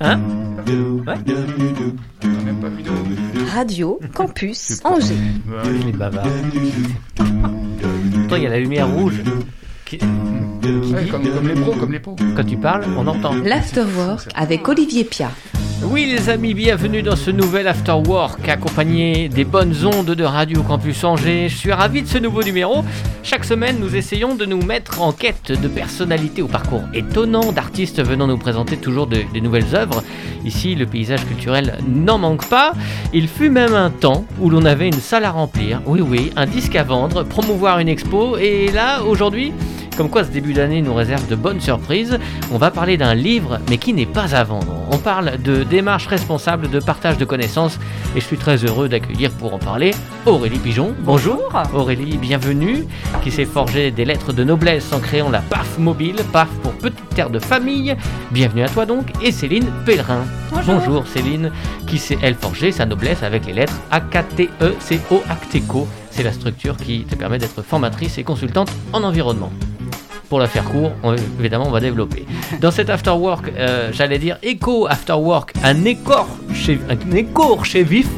Hein Radio Campus Angers. Il est bavard. Toi, il y a la lumière rouge. qui- Ouais, comme, comme les pros, comme les pros. Quand tu parles, on entend. L'Afterwork avec Olivier Pia. Oui les amis, bienvenue dans ce nouvel After Work accompagné des bonnes ondes de Radio Campus Angers. Je suis ravi de ce nouveau numéro. Chaque semaine, nous essayons de nous mettre en quête de personnalités au parcours étonnant, d'artistes venant nous présenter toujours de- des nouvelles œuvres. Ici, le paysage culturel n'en manque pas. Il fut même un temps où l'on avait une salle à remplir, oui oui, un disque à vendre, promouvoir une expo, et là, aujourd'hui, comme quoi ce début d'année nous réserve de bonnes surprises, on va parler d'un livre, mais qui n'est pas à vendre. On parle de démarche responsable, de partage de connaissances, et je suis très heureux d'accueillir pour en parler Aurélie Pigeon. Bonjour. Aurélie, bienvenue, qui s'est forgé des lettres de noblesse en créant la PAF mobile, PAF pour Petite Terre de Famille. Bienvenue à toi donc, et Céline Pellerin. Bonjour, Céline, qui s'est elle forgé sa noblesse avec les lettres AKTECO Acteco. C'est la structure qui te permet d'être formatrice et consultante en environnement. Pour la faire court, on- évidemment, on va développer. Dans cet after work, euh, j'allais dire écho after work, un écor chez, un écho chez vif.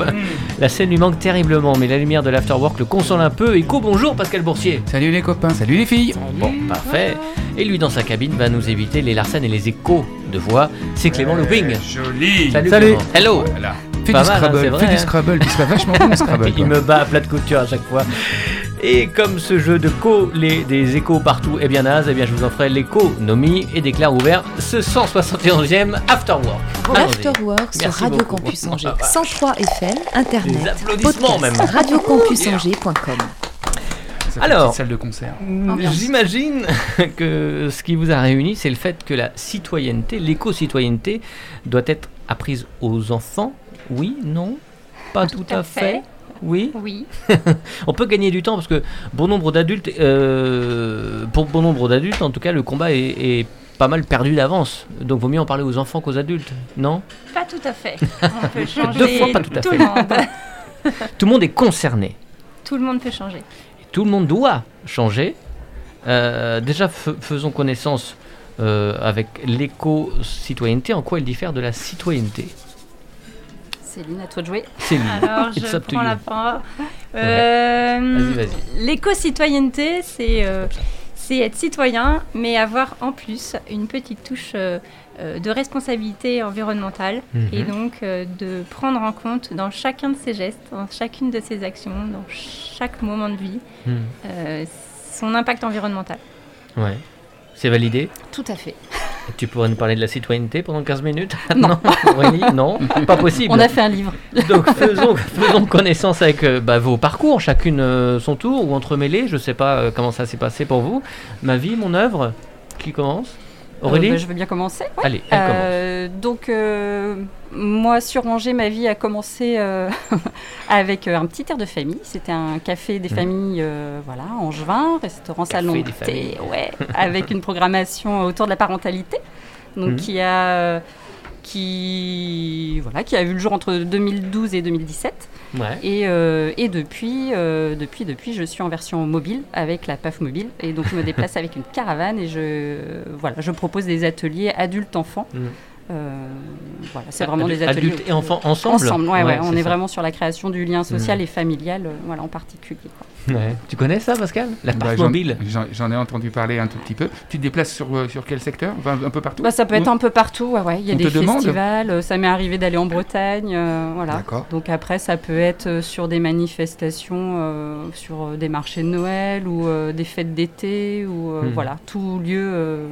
La scène lui manque terriblement, mais la lumière de l'after work le console un peu. Écho, bonjour Pascal Boursier. Salut les copains, salut les filles. Bon, parfait. Et lui, dans sa cabine, va nous éviter les larcènes et les échos de voix. C'est Clément Looping. Joli. Salut, Salut. Clément. Hello. Voilà. Fais du mal, hein, Scrabble, fais vrai, du hein. Scrabble, tu serais vachement bon Scrabble. Il quoi. me bat à plat de couture à chaque fois. Et comme ce jeu de co, les, des échos partout est bien naze, eh bien je vous en ferai l'économie et déclare ouvert ce 171e After Work. Allons-y. L'Afterwork sur Radio beaucoup. Campus Angers. Ah, bah. 103 FM, Internet, Des applaudissements podcast, même. radiocampusangers.com. Alors. petite salle de concert. J'imagine que ce qui vous a réuni, c'est le fait que la citoyenneté, l'éco-citoyenneté, doit être apprise aux enfants. Oui, non Pas tout, à fait. Oui. Oui, On peut gagner du temps parce que bon nombre d'adultes, euh, pour bon nombre d'adultes, en tout cas, le combat est, est pas mal perdu d'avance. Donc, vaut mieux en parler aux enfants qu'aux adultes, non? Pas tout à fait. On peut changer Deux fois pas tout à fait. le monde. Tout le monde est concerné. Tout le monde peut changer. Et tout le monde doit changer. Euh, déjà, faisons connaissance euh, avec l'éco-citoyenneté. En quoi elle diffère de la citoyenneté? Céline, à toi de jouer. Céline, Alors, je prends la parole. Euh, Vas-y, vas-y. L'éco-citoyenneté, c'est euh, c'est être citoyen, mais avoir en plus une petite touche euh, euh, de responsabilité environnementale Mhm. et donc euh, de prendre en compte dans chacun de ses gestes, dans chacune de ses actions, dans chaque moment de vie, euh, son impact environnemental. Ouais. C'est validé? Tout à fait. Tu pourrais nous parler de la citoyenneté pendant 15 minutes Non. Pas possible. On a fait un livre. Donc faisons, faisons connaissance avec euh, bah, vos parcours, chacune euh, son tour ou entremêlés. Je sais pas euh, comment ça s'est passé pour vous. Ma vie, mon œuvre, qui commence? Aurélie Euh, bah, Je veux bien commencer. ouais. Allez, elle commence. Euh, donc, euh, moi, sur Angers, ma vie a commencé avec un petit air de famille. C'était un café des Mhm. familles, voilà, Angevin, restaurant, Café salon thé, ouais, avec une programmation autour de la parentalité. Donc, qui a, euh, qui, voilà, qui a vu le jour entre 2012 et 2017. Ouais. Et, euh, et depuis, euh, depuis, depuis, je suis en version mobile avec la PAF mobile. Et donc, je me déplace avec une caravane et je, voilà, je propose des ateliers adultes-enfants. Mm. Euh, voilà, c'est vraiment Adultes- des ateliers. Adultes et enfants ensemble Ensemble, ouais, ouais, on est ça. vraiment sur la création du lien social Mm. et familial, voilà, en particulier. quoi. Ouais. Tu connais ça, Pascal? La Bah, j'en- mobile? J'en ai entendu parler un tout petit peu. Tu te déplaces sur, euh, sur quel secteur? Enfin, Un peu partout? Bah, ça peut être Ou- un peu partout, ouais, ouais. il y a On des festivals, euh, ça m'est arrivé d'aller en Bretagne, euh, voilà. D'accord. Donc après, ça peut être euh, sur des manifestations, euh, sur des marchés de Noël ou euh, des fêtes d'été, ou euh, Mhm. voilà, tout lieu, euh,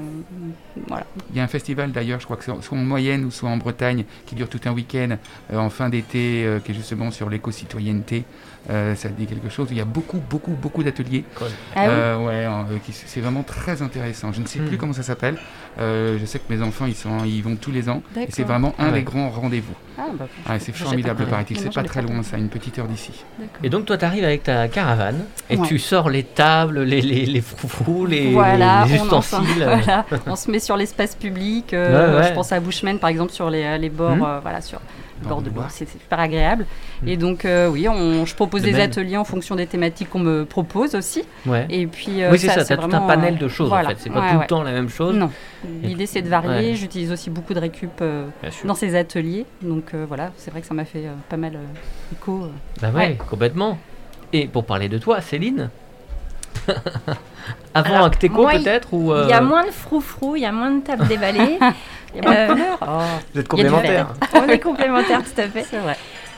voilà. Il y a un festival d'ailleurs, je crois que c'est soit en moyenne ou soit en Bretagne, qui dure tout un week-end euh, en fin d'été, euh, qui est justement sur l'éco-citoyenneté. Euh, ça dit quelque chose. Il y a beaucoup, beaucoup, beaucoup d'ateliers. Ah oui Euh, ouais, euh, c'est vraiment très intéressant. Je ne sais Hmm. plus comment ça s'appelle. Euh, je sais que mes enfants, ils, sont, ils vont tous les ans. C'est vraiment un Ah ouais. des grands rendez-vous. Ah, bah, Ah, c'est formidable, paraît-il. C'est pas très loin, ça, une petite heure d'ici. Et donc toi, tu arrives avec ta caravane et Ouais. tu sors les tables, les, les, les froufrous, les, voilà, les on, ustensiles. enfin, voilà, on se met sur l'espace public. euh, Ouais, ouais. Je pense à Bushman, par exemple, sur les, les bords, euh, voilà, sur bord de Loire. C'est super agréable. Mm. Et donc, euh, oui, on, je propose De des même. ateliers en fonction des thématiques qu'on me propose aussi. Ouais. Et puis, euh, oui, c'est ça, t'as tout un panel euh, de choses voilà. en fait. C'est pas Ouais, tout le temps la même chose. Non. L'idée, c'est de varier. J'utilise aussi beaucoup de récup euh, dans ces ateliers. Donc, voilà, c'est vrai que ça m'a fait pas mal écho. Bah Ouais. complètement. Et pour parler de toi, Céline Avant Alors, Acteco peut-être ou Il y a euh, moins de froufrou, il y a moins de tables déballées. Il y a moins de Euh, couleurs. Oh, Vous êtes complémentaires. On est complémentaires, tout à fait. c'est vrai.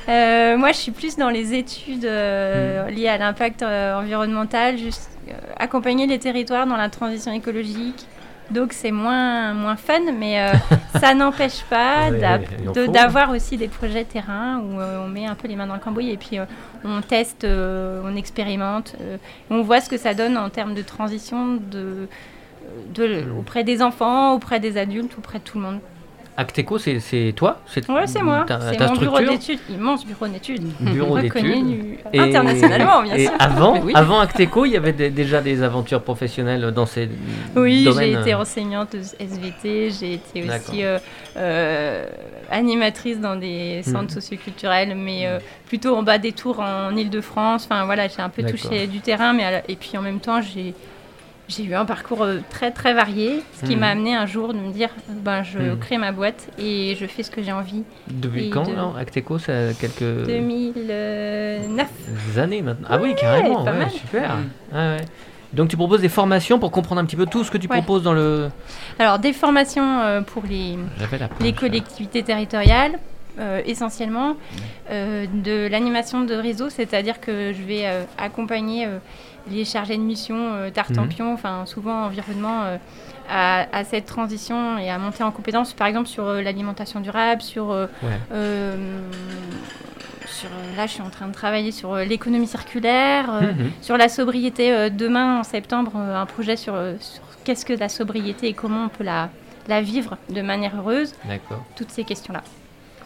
Euh, moi, je suis plus dans les études euh, liées à l'impact euh, environnemental, juste euh, accompagner les territoires dans la transition écologique. Donc, c'est moins, moins fun, mais euh, ça n'empêche pas Ouais, d'a- il en de- d'avoir aussi des projets terrain où euh, on met un peu les mains dans le cambouis et puis euh, on teste, on expérimente, on voit ce que ça donne en termes de transition de, de, auprès des enfants, auprès des adultes, auprès de tout le monde. Acteco, c'est toi Ouais, c'est moi. C'est mon bureau d'études, immense bureau d'études. Bureau d'études. internationalement, bien et sûr. avant, Mais oui. avant Acteco, il y avait des- déjà des aventures professionnelles dans ces Oui, j'ai été enseignante SVT, j'ai été aussi euh, euh, animatrice dans des centres Mhm. socioculturels, mais euh, plutôt en bas des tours en Ile-de-France. Enfin voilà, j'ai un peu touché du terrain, mais et puis en même temps, j'ai j'ai eu un parcours euh, très très varié, ce qui Mhm. m'a amené un jour de me dire, ben je Mhm. crée ma boîte et je fais ce que j'ai envie. Depuis et quand de- Acteco, ça a quelques 2009. années maintenant. Ah oui, carrément, pas ouais, mal. super. Mm. Ouais, ouais. Donc tu proposes des formations pour comprendre un petit peu tout ce que tu Ouais. proposes dans le. Alors des formations euh, pour les les collectivités territoriales, euh, essentiellement, euh, de l'animation de réseau, c'est-à-dire que je vais euh, accompagner les chargés de mission Tartampion, enfin souvent environnement, à, à cette transition et à monter en compétence, par exemple sur l'alimentation durable, sur, Ouais. sur là je suis en train de travailler sur l'économie circulaire, Mhm. sur la sobriété. demain en septembre, un projet sur, sur qu'est-ce que la sobriété et comment on peut la, la vivre de manière heureuse D'accord. toutes ces questions-là.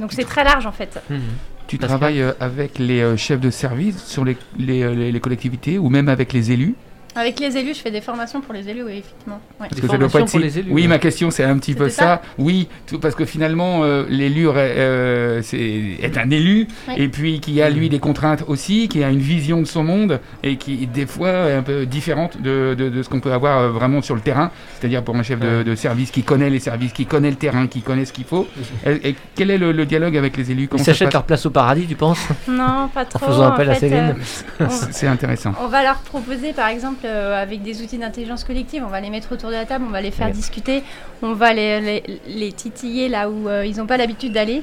Donc c'est très large en fait. Mhm. Tu travailles euh, avec les euh, chefs de service sur les, les, euh, les- les collectivités ou même avec les élus? Avec les élus, je fais des formations pour les élus, oui, effectivement. Ouais. Parce que ça doit pas formations être pour si- les élus, Oui, ouais. ma question c'est un petit peu ça. Oui, tout- parce que finalement euh, l'élu euh, est un élu Oui. et puis qui a lui des contraintes aussi, qui a une vision de son monde et qui des fois est un peu différente de, de- de ce qu'on peut avoir euh, vraiment sur le terrain. C'est-à-dire pour un chef de, Ouais. de service qui connaît les services, qui connaît le terrain, qui connaît ce qu'il faut. Et, et quel est le, le dialogue avec les élus? Ils Comment se s'achètent leur place au paradis, tu penses? Non, pas trop. faisant appel en à Céline. euh, c'est intéressant. on va leur proposer, par exemple, euh, avec des outils d'intelligence collective, on va les mettre autour de la table, on va les faire discuter, on va les, les- les titiller là où euh, ils n'ont pas l'habitude d'aller,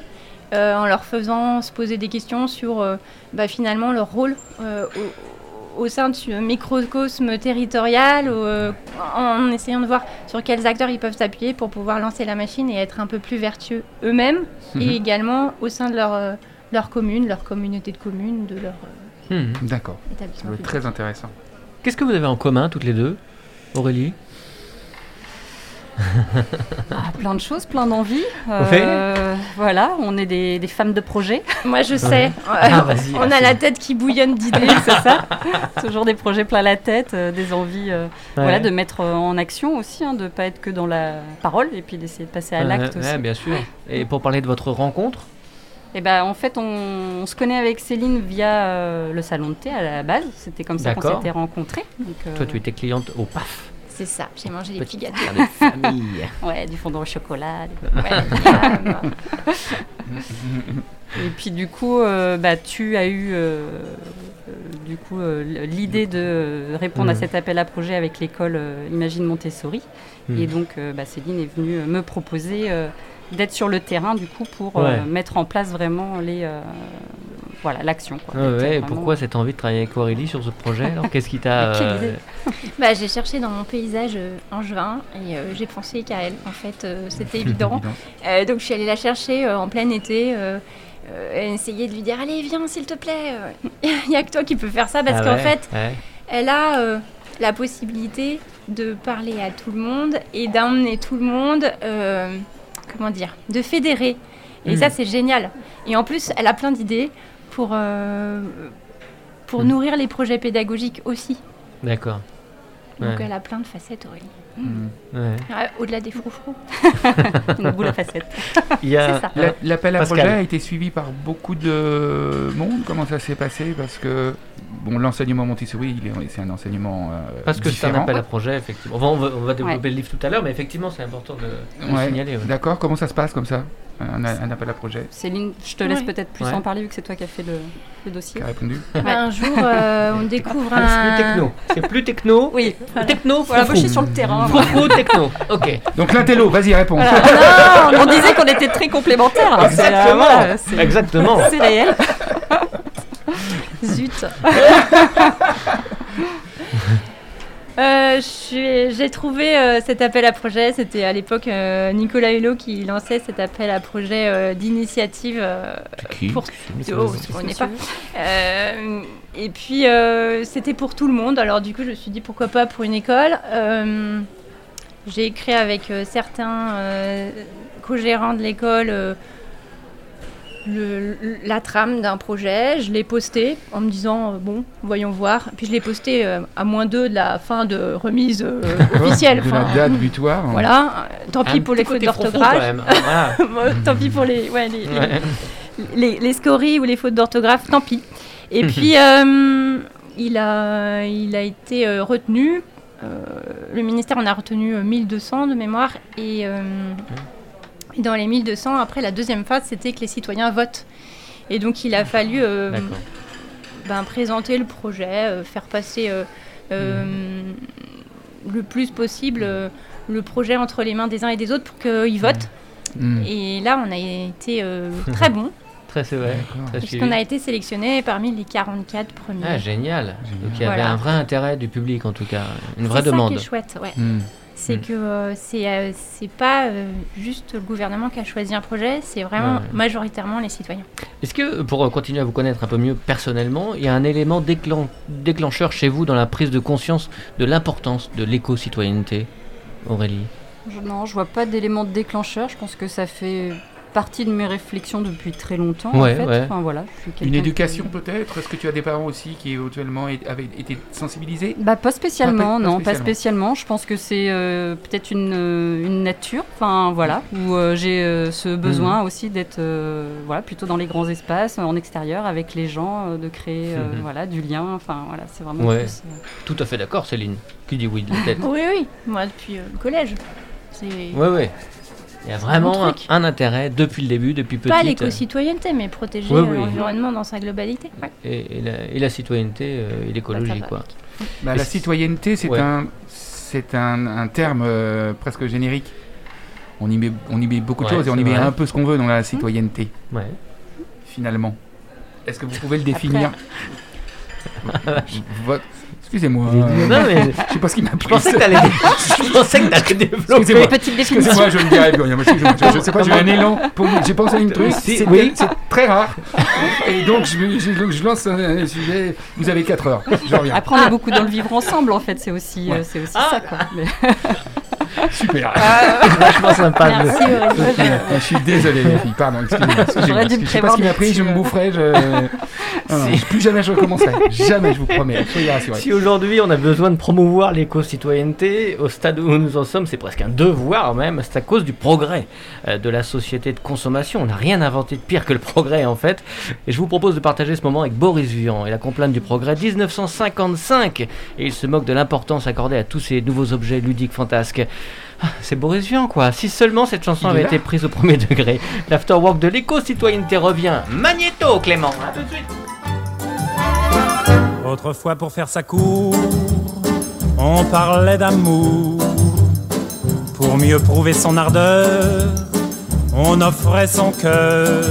euh, en leur faisant se poser des questions sur euh, bah, finalement leur rôle euh, au, au sein de ce microcosme territorial, en essayant de voir sur quels acteurs ils peuvent s'appuyer pour pouvoir lancer la machine et être un peu plus vertueux eux-mêmes, Mhm. et également au sein de leur, leur commune, leur communauté de communes, de leur Mhm. D'accord. Ça établissement. public. très intéressant. Qu'est-ce que vous avez en commun toutes les deux Aurélie Ah, plein de choses, plein d'envies. Euh, voilà, on est des, des femmes de projet. Moi, je sais. Ah, on a la tête qui bouillonne d'idées. c'est ça. Toujours des projets plein la tête, euh, des envies euh, Ouais. voilà, de mettre en action aussi, hein, de ne pas être que dans la parole et puis d'essayer de passer à l'acte ouais, aussi. bien sûr. Et pour parler de votre rencontre Et ben, en fait, on, on se connaît avec Céline via euh, le salon de thé à la base. C'était comme ça qu'on s'était rencontrés. Donc, euh, Toi, tu étais cliente au PAF. C'est ça. J'ai mangé les petits gâteaux. de famille. Ouais, du fondant au chocolat. des- Ouais. Et puis du coup, euh, bah, tu as eu du coup euh, l'idée de répondre à Mhm. cet appel à projet avec l'école euh, Imagine Montessori. Et donc, euh, bah, Céline est venue me proposer euh, d'être sur le terrain du coup pour euh, mettre en place vraiment les euh, voilà l'action. Ouais, et vraiment- pourquoi cette envie de travailler avec Aurélie sur ce projet alors Qu'est-ce qui t'a. Euh. Bah, j'ai cherché dans mon paysage euh, angevin et euh, j'ai pensé qu'à elle. En fait, euh, c'était évident. Euh, donc, je suis allée la chercher euh, en plein été. Euh, euh, essayer de lui dire allez viens s'il te plaît il n'y a que toi qui peux faire ça parce ah qu'en ouais, fait ouais. elle a euh, la possibilité de parler à tout le monde et d'emmener tout le monde, euh, comment dire, de fédérer. Et ça, c'est génial. Et en plus, elle a plein d'idées pour, euh, pour Mhm. nourrir les projets pédagogiques aussi. D'accord. Donc Ouais. elle a plein de facettes, Aurélie. Mm. Ouais. Ah, Au-delà des froufrous. Une boule à facettes. Il y a- C'est ça. La- L'appel à projet a été suivi par beaucoup de monde. Comment ça s'est passé? Parce que bon, l'enseignement Montessori, c'est un enseignement euh, Parce que c'est un appel à projet, effectivement. Enfin, on, va, on va développer Ouais. le livre tout à l'heure, mais effectivement, c'est important de, de Ouais, signaler. ouais. D'accord. Comment ça se passe comme ça un, un appel à projet? Céline, je te laisse Ouais. peut-être plus Ouais. en parler vu que c'est toi qui as fait le, le dossier. Qui a répondu un jour, euh, on découvre Ah, c'est un. plus techno. C'est plus techno. Oui, Techno, voilà, moi je suis froufrou. sur le terrain. Voilà. Froufrou, techno. Ok. Donc l'intello, vas-y, réponds. non, on disait qu'on était très complémentaires. hein, c'est, euh, Exactement. voilà, Exactement. C'est réel. Zut. Euh, J'ai trouvé euh, cet appel à projet. C'était à l'époque euh, Nicolas Hulot qui lançait cet appel à projet d'initiative. pour- Oh, pas. Euh, et puis c'était pour tout le monde. Alors du coup, je me suis dit pourquoi pas pour une école. J'ai écrit avec certains co-gérants de l'école le- la trame d'un projet. Je l'ai posté en me disant euh, bon, voyons voir. Puis je l'ai posté euh, à moins deux de la fin de remise euh, officielle. De la date butoir. Voilà. Euh, Tant pis pour les fautes d'orthographe. Voilà. Tant pis pour les, ouais, les, Ouais. les, les scories ou les fautes d'orthographe, tant pis. Et puis, euh, il, a, il a été euh, retenu. euh, le ministère en a retenu euh, 1200 de mémoire. Et, euh, et dans les 1200, après, la deuxième phase, c'était que les citoyens votent. Et donc, il a fallu euh, ben, présenter le projet, euh, faire passer euh, euh, le plus possible euh, le projet entre les mains des uns et des autres pour qu'ils votent. Hmm. Et là, on a été euh, très bon, Très c'est vrai. Puisqu'on a été sélectionné parmi les 44 premiers. Ah, génial. Génial. Donc il y avait Voilà. un vrai intérêt du public en tout cas, une vraie c'est ça demande. qui est chouette, ouais. Hmm. C'est Mm. que euh, c'est euh, c'est pas euh, juste le gouvernement qui a choisi un projet, c'est vraiment Ouais. majoritairement les citoyens. Est-ce que, pour euh, continuer à vous connaître un peu mieux personnellement, il y a un élément déclen- déclencheur chez vous dans la prise de conscience de l'importance de l'éco-citoyenneté, Aurélie? Je- non, je vois pas d'élément déclencheur. Je pense que ça fait partie de mes réflexions depuis très longtemps. Ouais, en fait. ouais. Enfin, voilà, je suis Une éducation qui- peut-être? Est-ce que tu as des parents aussi qui éventuellement avaient été sensibilisés? Bah pas spécialement, Ah, pas- non, pas spécialement. spécialement. Je pense que c'est euh, peut-être une, euh, une nature, enfin voilà, où euh, j'ai euh, ce besoin aussi d'être euh, voilà plutôt dans les grands espaces, en extérieur, avec les gens, euh, de créer euh, Mhm. voilà du lien. Enfin voilà, c'est vraiment Ouais. plus, euh, Tout à fait d'accord, Céline. Qui dit oui de la tête? Oui, oui, moi depuis euh, le collège. C'est Oui, oui. Il y a vraiment un, intérêt depuis le début, depuis petite. pas l'éco-citoyenneté, mais protéger Oui, euh, oui. l'environnement dans sa globalité. Ouais. Et, et la, et la citoyenneté euh, et l'écologie, Bah, quoi. Bah, La citoyenneté, c'est Ouais. un, c'est un, un terme euh, presque générique. On y met, on y met beaucoup de Ouais, choses et on y met vrai. un peu ce qu'on veut dans la citoyenneté, Ouais. finalement. Est-ce que vous pouvez le définir? Votre- Excusez-moi. Non, mais Je sais pas ce qui m'a je pris. pensais que t'allais je pensais que t'allais développer. Excusez-moi. petite définition. Excusez-moi, je ne dirai plus rien. Je, je sais pas, j'ai un élan. Pour... J'ai pensé à une truc. C'est oui. c'est très rare. Et donc, je, je- je lance un sujet. Vous avez 4 heures. Je reviens. Après, on est beaucoup dans le vivre ensemble, en fait. C'est aussi, Ouais. euh, c'est aussi Ah. ça, quoi. Mais- Super. C'est vachement sympa. de- Merci. Je suis désolé, les filles. Pardon, excusez-moi. Je sais pas ce qui m'a pris. Je me petits, boufferai. Je... Ah, plus jamais je recommencerai. Jamais, je vous promets. Si aujourd'hui on a besoin de promouvoir l'éco-citoyenneté, au stade où nous en sommes, c'est presque un devoir même, c'est à cause du progrès euh, de la société de consommation. On n'a rien inventé de pire que le progrès en fait. Et je vous propose de partager ce moment avec Boris Vian et la complainte du progrès 1955. Et il se moque de l'importance accordée à tous ces nouveaux objets ludiques fantasques. Ah, C'est Boris Vian quoi. Si seulement cette chanson avait été prise au premier degré. L'afterwork de l'éco-citoyenneté revient. Magnéto Clément. À tout de suite. Autrefois pour faire sa cour, on parlait d'amour. Pour mieux prouver son ardeur, on offrait son cœur.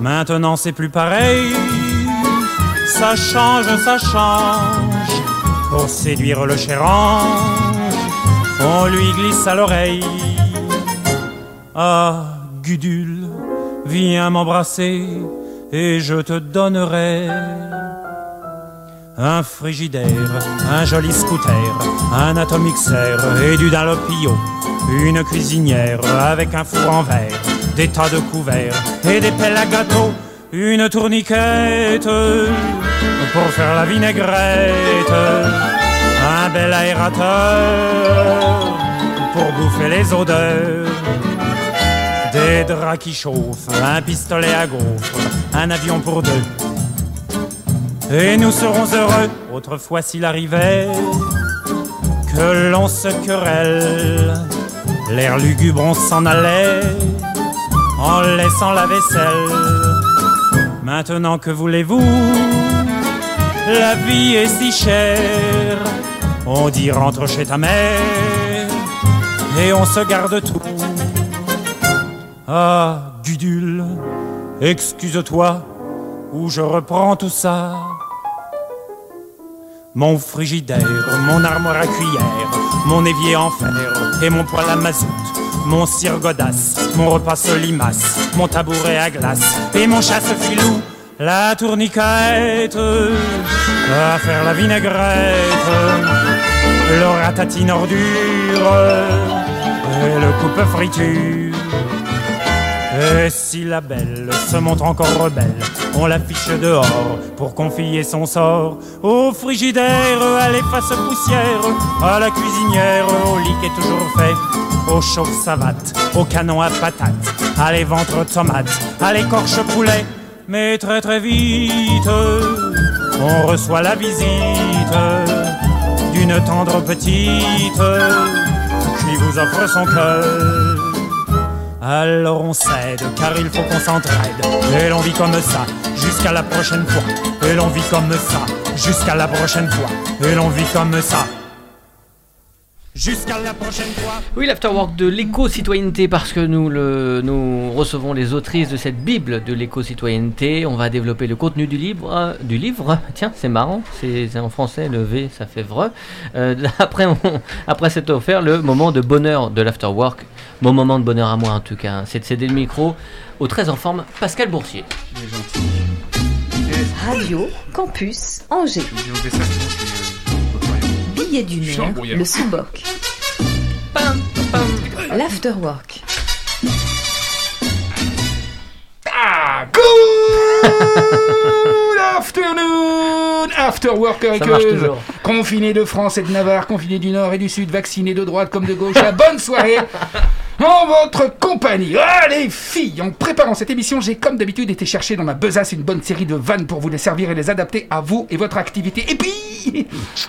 Maintenant c'est plus pareil, ça change, ça change. Pour séduire le cher ange, on lui glisse à l'oreille. Ah, Gudule, viens m'embrasser et je te donnerai un frigidaire, un joli scooter, un atomixer et du Dalopio, une cuisinière avec un four en verre, des tas de couverts et des pelles à gâteau, une tourniquette pour faire la vinaigrette, un bel aérateur pour bouffer les odeurs. Des draps qui chauffent, un pistolet à gaufres, un avion pour deux. Et nous serons heureux, autrefois s'il arrivait que l'on se querelle. L'air lugubre, on s'en allait en laissant la vaisselle. Maintenant que voulez-vous? La vie est si chère. On dit rentre chez ta mère et on se garde tout. Ah, Gudule, excuse-toi, ou je reprends tout ça. Mon frigidaire, mon armoire à cuillère, mon évier en fer et mon poêle à mazout, mon cire godasse, mon repas solimace, mon tabouret à glace et mon chasse-filou, la tourniquette, à faire la vinaigrette, le ratatine ordure et le coupe friture. Et si la belle se montre encore rebelle, on l'affiche dehors pour confier son sort au frigidaire, à l'efface poussière, à la cuisinière, au lit qui est toujours fait, au chauffe savate, au canon à patates, à les ventres tomates, à l'écorche poulet. Mais très très vite, on reçoit la visite d'une tendre petite qui vous offre son cœur. Alors on cède, car il faut qu'on s'entraide. Et l'on vit comme ça, jusqu'à la prochaine fois. Et l'on vit comme ça, jusqu'à la prochaine fois. Et l'on vit comme ça. Jusqu'à la prochaine fois. Oui, l'afterwork de l'éco-citoyenneté, parce que nous, le, nous recevons les autrices de cette Bible de l'éco-citoyenneté. On va développer le contenu du livre. euh, du livre. Tiens, c'est marrant, c'est en français, le V, ça fait vrai. Euh, après, on- après offert le moment de bonheur de l'afterwork. Mon moment de bonheur à moi, en tout cas. hein. C'est de céder le micro au très en forme Pascal Boursier. Radio Campus Angers. Billet heure, embrouillard. le pam. L'afterwork. Ah, good afternoon, after work avec. Confinés de France et de Navarre, confinés du Nord et du Sud, vaccinés de droite comme de gauche. À bonne soirée en votre compagnie. Ah, les filles, en préparant cette émission, j'ai comme d'habitude été chercher dans ma besace une bonne série de vannes pour vous les servir et les adapter à vous et votre activité. Et puis,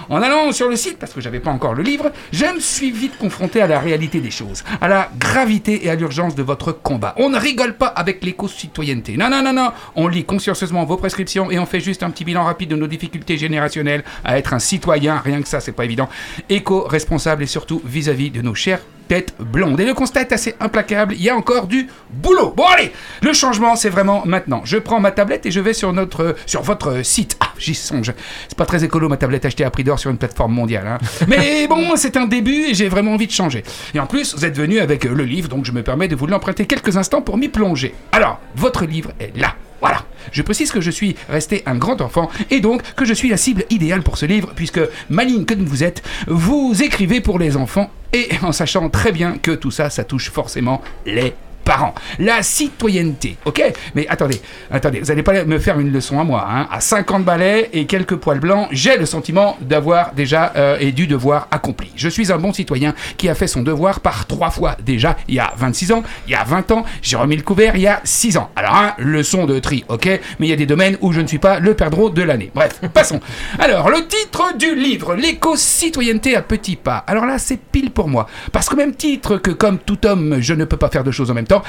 en allant sur le site, parce que j'avais pas encore le livre, je me suis vite confronté à la réalité des choses, à la gravité et à l'urgence de votre combat. On ne rigole pas avec l'éco-citoyenneté. Non, non, non, non. On lit consciencieusement vos prescriptions et on fait juste un petit bilan rapide de nos difficultés générationnelles à être un citoyen. Rien que ça, c'est pas évident. Éco-responsable et surtout vis-à-vis de nos chères têtes blondes. Et le constat est assez implacable. Il y a encore du boulot. Bon, allez. Le changement, c'est vraiment maintenant. Je prends ma tablette et je vais sur notre, sur votre site. Ah, j'y songe. C'est pas très écolo ma tablette achetée à prix d'or sur une plateforme mondiale. hein. Mais bon, c'est un début et j'ai vraiment envie de changer. Et en plus, vous êtes venu avec le livre, donc je me permets de vous l'emprunter quelques instants pour m'y plonger. Alors, votre livre est là. Voilà. Je précise que je suis resté un grand enfant et donc que je suis la cible idéale pour ce livre puisque, maligne que vous êtes, vous écrivez pour les enfants et en sachant très bien que tout ça, ça touche forcément les parents. La citoyenneté, ok? Mais attendez, attendez, vous n'allez pas me faire une leçon à moi, hein À 50 balais et quelques poils blancs, j'ai le sentiment d'avoir déjà euh, et du devoir accompli. Je suis un bon citoyen qui a fait son devoir par trois fois déjà, il y a 26 ans, il y a 20 ans, j'ai remis le couvert il y a 6 ans. Alors, hein, leçon de tri, ok? Mais il y a des domaines où je ne suis pas le perdreau de l'année. Bref, passons. Alors, le titre du livre, l'éco-citoyenneté à petits pas. Alors là, c'est pile pour moi. Parce qu'au même titre que comme tout homme, je ne peux pas faire deux choses en même temps, tal.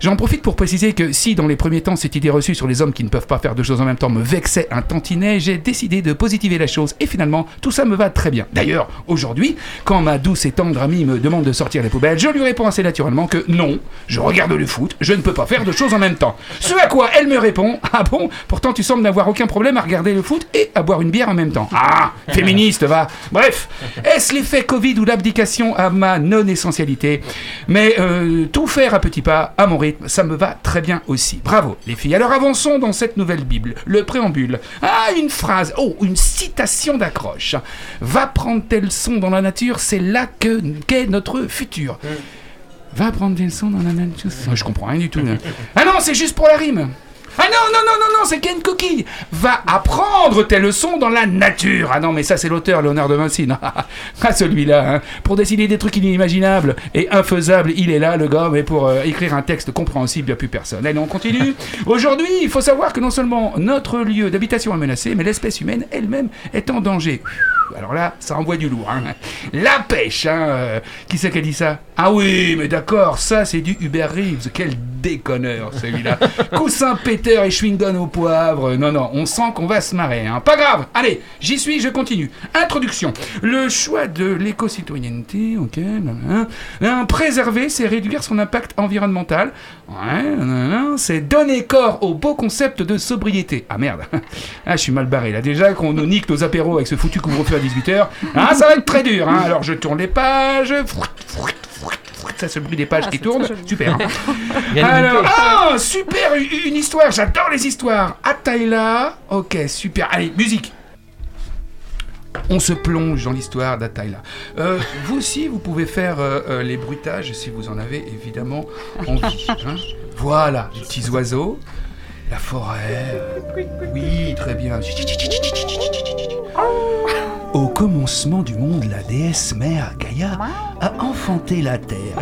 J'en profite pour préciser que si dans les premiers temps cette idée reçue sur les hommes qui ne peuvent pas faire deux choses en même temps me vexait un tantinet, j'ai décidé de positiver la chose et finalement tout ça me va très bien. D'ailleurs, aujourd'hui, quand ma douce et tendre amie me demande de sortir les poubelles, je lui réponds assez naturellement que non, je regarde le foot, je ne peux pas faire deux choses en même temps. Ce à quoi elle me répond Ah bon Pourtant tu sembles n'avoir aucun problème à regarder le foot et à boire une bière en même temps. Ah Féministe, va Bref, est-ce l'effet Covid ou l'abdication à ma non-essentialité? Mais euh, tout faire à petits pas, à mon rythme, ça me va très bien aussi. Bravo, les filles. Alors avançons dans cette nouvelle Bible. Le préambule. Ah, une phrase. Oh, une citation d'accroche. Va prendre tel son dans la nature, c'est là que qu'est notre futur. Va prendre tel son dans la nature. Je comprends rien du tout. là. Ah non, c'est juste pour la rime. Ah non, non, non, non, non, c'est Ken Cookie Va apprendre tes leçons dans la nature Ah non, mais ça, c'est l'auteur, Léonard de Vinci. Non, ah, celui-là, hein. Pour décider des trucs inimaginables et infaisables, il est là, le gars, mais pour euh, écrire un texte compréhensible, il n'y a plus personne. Allez, on continue. Aujourd'hui, il faut savoir que non seulement notre lieu d'habitation est menacé, mais l'espèce humaine elle-même est en danger. Alors là, ça envoie du lourd. Hein. La pêche, hein. euh, Qui c'est qui a dit ça? Ah oui, mais d'accord, ça c'est du Hubert Reeves. Quel déconneur celui-là. Coussin péteur et chewing-gum au poivre. Non, non, on sent qu'on va se marrer. Hein. Pas grave. Allez, j'y suis, je continue. Introduction. Le choix de l'éco-citoyenneté, ok. Hein. Préserver, c'est réduire son impact environnemental. Ouais, c'est donner corps au beau concept de sobriété. Ah merde. Ah, je suis mal barré là. Déjà qu'on nous nique nos apéros avec ce foutu couvre-feu à 18h. Ah, ça va être très dur. Hein. Alors je tourne les pages. Ça, c'est le bruit des pages Ah, qui tournent. Super. hein. Alors, ah, super, une une histoire. J'adore les histoires. Ataïla. Ok, super. Allez, musique. On se plonge dans l'histoire d'Ataïla. Euh, vous aussi, vous pouvez faire euh, euh, les bruitages si vous en avez évidemment envie. hein. Voilà, les petits oiseaux, la forêt. oui, très bien. Au commencement du monde, la déesse mère Gaïa a enfanté la terre.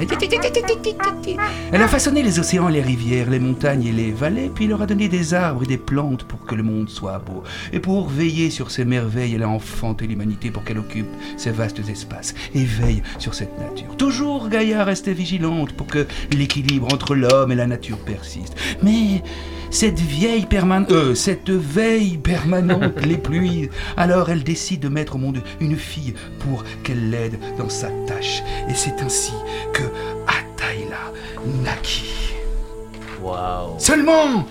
Elle a façonné les océans, les rivières, les montagnes et les vallées, puis leur a donné des arbres et des plantes pour que le monde soit beau. Et pour veiller sur ces merveilles, elle a enfanté l'humanité pour qu'elle occupe ces vastes espaces et veille sur cette nature. Toujours Gaïa restait vigilante pour que l'équilibre entre l'homme et la nature persiste. Mais cette vieille permanente, euh, cette veille permanente l'épuise. Alors elle décide de mettre au monde une fille pour qu'elle l'aide dans sa tâche. Et c'est ainsi que Ataïla naquit. Waouh. Seulement,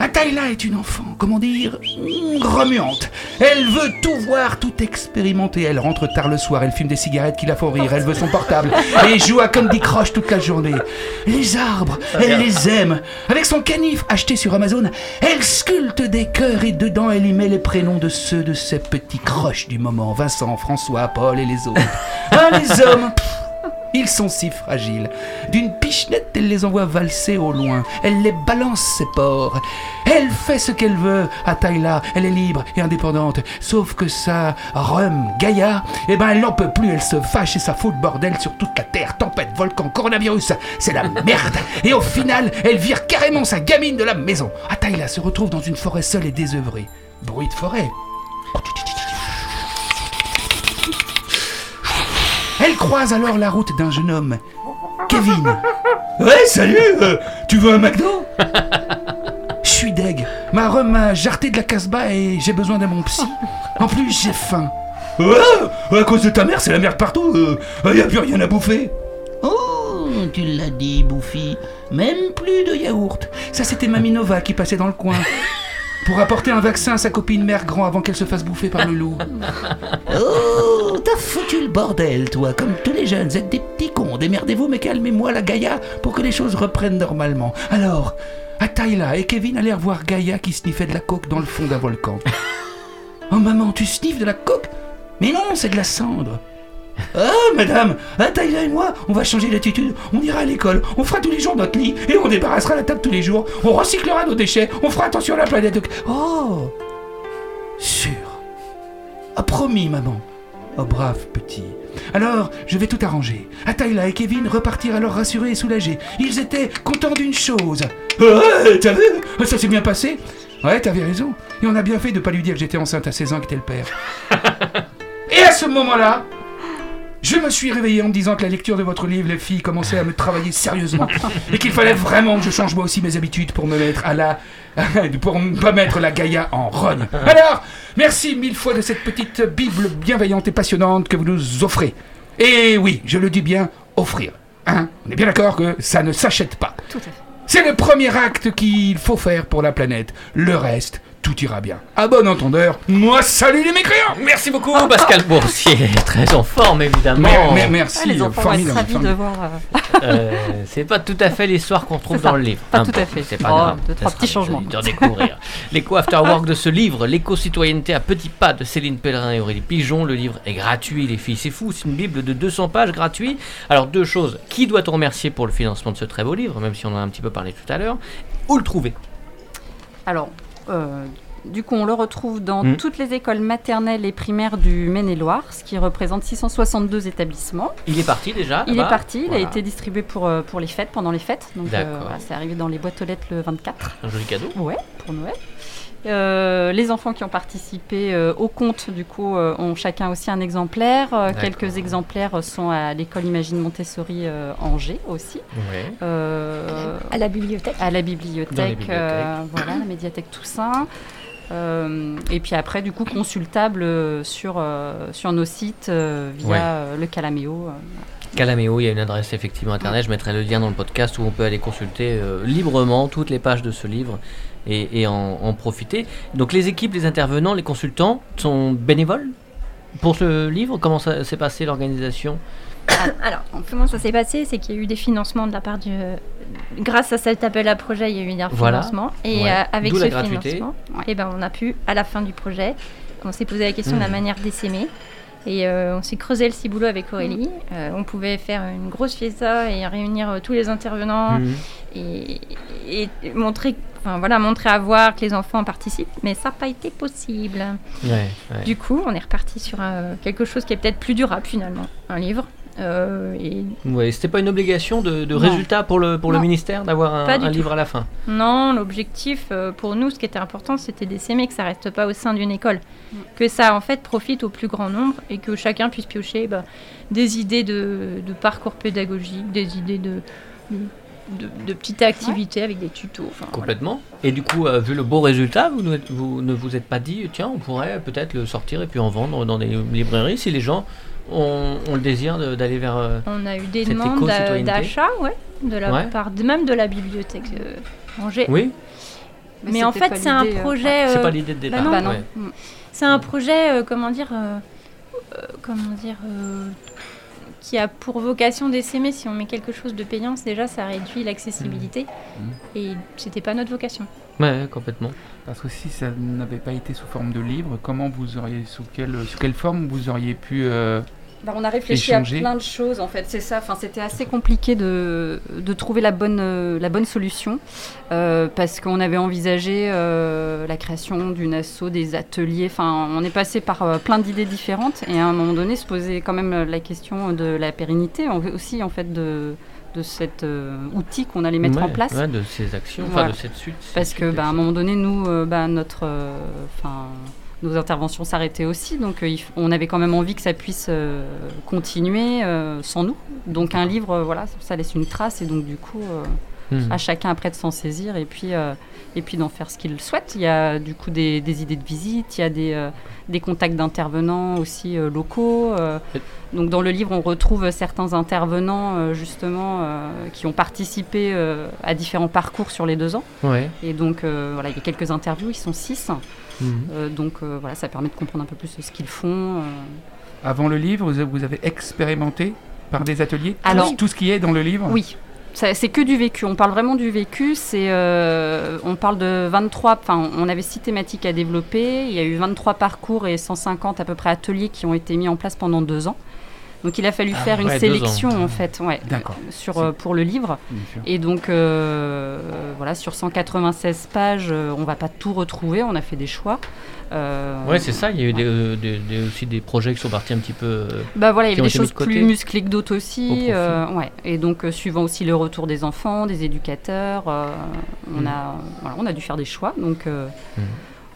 Ataïla est une enfant, comment dire, mm, remuante. Elle veut tout voir, tout expérimenter. Elle rentre tard le soir, elle fume des cigarettes qui la font rire, elle veut son portable et joue à Candy Crush toute la journée. Les arbres, elle les aime. Avec son canif acheté sur Amazon, elle sculpte des cœurs et dedans elle y met les prénoms de ceux de ses petits croches du moment. Vincent, François, Paul et les autres. Ah, les hommes? Ils sont si fragiles. D'une pichenette, elle les envoie valser au loin. Elle les balance, ses porcs. Elle fait ce qu'elle veut. À Taïla, elle est libre et indépendante. Sauf que sa rhum, Gaïa, eh ben, elle n'en peut plus. Elle se fâche et ça fout le bordel sur toute la Terre. Tempête, volcan, coronavirus. C'est la merde. Et au final, elle vire carrément sa gamine de la maison. Ataïla se retrouve dans une forêt seule et désœuvrée. Bruit de forêt. Elle croise alors la route d'un jeune homme, Kevin. Ouais, salut euh, Tu veux un McDo? Je suis deg. Ma rhum m'a jarté de la casbah et j'ai besoin d'un bon psy. En plus, j'ai faim. Ouais, à cause de ta mère, c'est la merde partout. Il y a plus rien à bouffer. Oh, tu l'as dit, Bouffi. Même plus de yaourt. Ça, c'était Mamie Nova qui passait dans le coin. Pour apporter un vaccin à sa copine mère grand avant qu'elle se fasse bouffer par le loup. Oh, t'as foutu le bordel, toi, comme tous les jeunes, êtes des petits cons. Démerdez-vous, mais calmez-moi la Gaïa pour que les choses reprennent normalement. Alors, Ataïla et Kevin allèrent voir Gaïa qui sniffait de la coke dans le fond d'un volcan. Oh maman, tu sniffes de la coke Mais non, c'est de la cendre. Ah, madame, Ataïla et moi, on va changer d'attitude. On ira à l'école, on fera tous les jours notre lit et on débarrassera la table tous les jours. On recyclera nos déchets, on fera attention à la planète. Oh Sûr. Ah, promis, maman. Oh, brave petit. Alors, je vais tout arranger. Ataïla et Kevin repartirent alors rassurés et soulagés. Ils étaient contents d'une chose. Ouais, t'as vu? Ça s'est bien passé Ouais, t'avais raison. Et on a bien fait de pas lui dire que j'étais enceinte à 16 ans, que t'es le père. et à ce moment-là, je me suis réveillé en me disant que la lecture de votre livre, les filles, commençait à me travailler sérieusement. Et qu'il fallait vraiment que je change moi aussi mes habitudes pour me mettre à la. pour ne pas mettre la Gaïa en rogne. Alors, merci mille fois de cette petite Bible bienveillante et passionnante que vous nous offrez. Et oui, je le dis bien, offrir. Hein On est bien d'accord que ça ne s'achète pas. Tout à fait. C'est le premier acte qu'il faut faire pour la planète. Le reste, tout ira bien. À bon entendeur, moi salut les mécréants Merci beaucoup, Pascal Boursier. Très en forme, évidemment. Mer- mer- Merci, Ah, les enfants formidable, ravis de voir. euh, Euh, c'est pas tout à fait l'histoire qu'on trouve dans le livre. Pas tout à fait. C'est pas Oh, grave. deux, trois petits changements. De découvrir. L'éco after work de ce livre, l'éco-citoyenneté à petits pas de Céline Pellerin et Aurélie Pigeon. Le livre est gratuit, les filles. C'est fou, c'est une bible de 200 pages gratuit. Alors, deux choses. Qui doit-on remercier pour le financement de ce très beau livre, même si on en a un petit peu parlé tout à l'heure? Où le trouver? Alors, du coup, on le retrouve dans Mm. toutes les écoles maternelles et primaires du Maine-et-Loire, ce qui représente 662 établissements. Il est parti déjà Il est parti, il a été distribué pour, euh, pour les fêtes, pendant les fêtes. Donc, euh, voilà, c'est arrivé dans les boîtes aux lettres le 24. Un joli cadeau. Ouais, pour Noël. Euh, les enfants qui ont participé euh, au conte, du coup, euh, ont chacun aussi un exemplaire. Euh, quelques exemplaires sont à l'école Imagine Montessori euh, Angers aussi. Euh, À la bibliothèque. à la bibliothèque, euh, voilà, la médiathèque Toussaint. Euh, et puis après, du coup, consultable sur, euh, sur nos sites euh, via Ouais. euh, le Calaméo. euh. Calaméo, il y a une adresse effectivement internet, je mettrai le lien dans le podcast où on peut aller consulter euh, librement toutes les pages de ce livre et, et en, en profiter. Donc les équipes, les intervenants, les consultants sont bénévoles pour ce livre? Comment ça s'est passé l'organisation? Alors, comment ça s'est passé? C'est qu'il y a eu des financements de la part du. Grâce à cet appel à projet, il y a eu des Voilà. financements. Et Ouais. euh, avec ce financement, Ouais. eh ben, on a pu, à la fin du projet, on s'est posé la question de la Mhm. manière d'essaimer. Et euh, on s'est creusé le ciboulot avec Aurélie. Euh, on pouvait faire une grosse fiesta et réunir euh, tous les intervenants et, et montrer, enfin, voilà, montrer à voir que les enfants participent. Mais ça n'a pas été possible. Ouais, ouais. Du coup, on est reparti sur euh, quelque chose qui est peut-être plus durable finalement, un livre. Euh, et Ouais, c'était pas une obligation de, résultat pour le, pour le ministère d'avoir un, livre à la fin? Non, l'objectif euh, pour nous, ce qui était important, c'était d'essaimer que ça reste pas au sein d'une école, que ça en fait profite au plus grand nombre et que chacun puisse piocher bah, des idées de, de parcours pédagogique, des idées de, de, petites activités avec des tutos. voilà. Complètement. Et du coup, euh, vu le beau résultat, vous, ne- vous ne vous êtes pas dit, tiens, on pourrait peut-être le sortir et puis en vendre dans des librairies si les gens ont, ont le désir d'aller vers... euh, On a eu des demandes d'achat, ouais, de la Ouais. part de, même de la bibliothèque euh, Angers. Oui, Mais en fait, c'est un euh, projet. c'est pas l'idée de départ. non. Bah non. ouais. C'est un projet, euh, comment dire, euh, euh, comment dire, euh, qui a pour vocation d'essaimer. Si on met quelque chose de payant, c'est déjà ça réduit l'accessibilité. Mhm. Et c'était pas notre vocation. Ouais, complètement. Parce que si ça n'avait pas été sous forme de livre, comment vous auriez, sous quelle, sous quelle forme vous auriez pu euh, Bah, on a réfléchi Échanger. à plein de choses en fait, c'est ça. Enfin, c'était assez compliqué de, de trouver la bonne, euh, la bonne solution euh, parce qu'on avait envisagé euh, la création d'une asso, des ateliers. Enfin, on est passé par euh, plein d'idées différentes et à un moment donné se posait quand même la question de la pérennité en- aussi en fait de, de cet outil qu'on allait mettre en place. ouais, de ces actions, enfin Voilà. de cette suite. cette Parce suite que, bah, à un moment donné, nous, bah, notre, enfin, nos interventions s'arrêtaient aussi, donc euh, on avait quand même envie que ça puisse euh, continuer euh, sans nous. Donc un livre, voilà, ça laisse une trace, et donc du coup, Mhm. à chacun après de s'en saisir et puis, et puis d'en faire ce qu'il souhaite. Il y a du coup des, des idées de visite, il y a des, des contacts d'intervenants aussi locaux. donc dans le livre, on retrouve certains intervenants justement qui ont participé à différents parcours sur les deux ans. Ouais. Et donc voilà, il y a quelques interviews, ils sont six. Mhm. Euh, donc euh, voilà, ça permet de comprendre un peu plus ce qu'ils font. euh. Avant le livre, vous avez, expérimenté par des ateliers Alors- tout, ce qui est dans le livre Oui, c'est que du vécu. On parle vraiment du vécu. C'est, euh, on parle de 23. Enfin, on avait six thématiques à développer. Il y a eu 23 parcours et 150 à peu près ateliers qui ont été mis en place pendant deux ans. Donc il a fallu Ah, faire une ouais, sélection ans. en fait, ouais, D'accord. sur euh, pour le livre. Et donc euh, voilà, sur 196 pages, euh, on va pas tout retrouver. On a fait des choix. Euh, Ouais, c'est ça. Il y a eu des, euh, des- des- aussi des projets qui sont partis un petit peu. euh, Bah voilà, il y avait des choses plus musclées que d'autres Au aussi. euh, ouais. Et donc, euh, suivant aussi le retour des enfants, des éducateurs, euh, on, Mm. a, voilà, on a dû faire des choix. Donc, euh, Mm.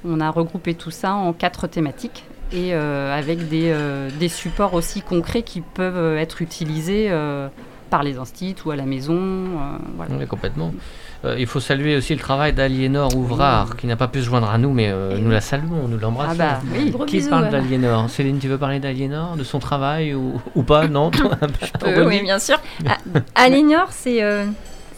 on a regroupé tout ça en quatre thématiques et euh, avec des, euh, des supports aussi concrets qui peuvent euh, être utilisés euh, par les instituts ou à la maison. euh, voilà. Ouais, complètement. Euh, il faut saluer aussi le travail d'Aliénor Ouvrard, qui n'a pas pu se joindre à nous, mais euh, nous la saluons, nous l'embrassons. Ah bah oui. Qui bisous. parle d'Aliénor? Céline, tu veux parler d'Aliénor, de son travail ou, ou pas? Non redis. oui, bien sûr. Ah, Aliénor, c'est euh,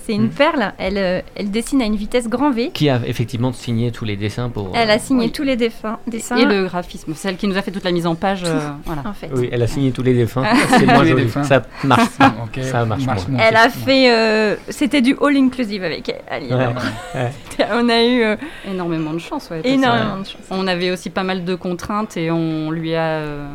c'est une Hmm. perle. Elle, euh, elle dessine à une vitesse grand V. Qui a effectivement signé tous les dessins pour. Elle a signé Oui. tous les défunts- dessins. Et le graphisme, celle qui nous a fait toute la mise en page. euh, voilà. En fait. Oui, elle a signé tous les dessins. C'est moins joli. défunts. Ça marche. Ça marche moins. moins, Elle a c'est- fait. euh, C'était du all inclusive avec Aliénor. Ouais. On a eu euh, Énormément de chance. ouais, énormément de chance. On avait aussi pas mal de contraintes et on lui a euh,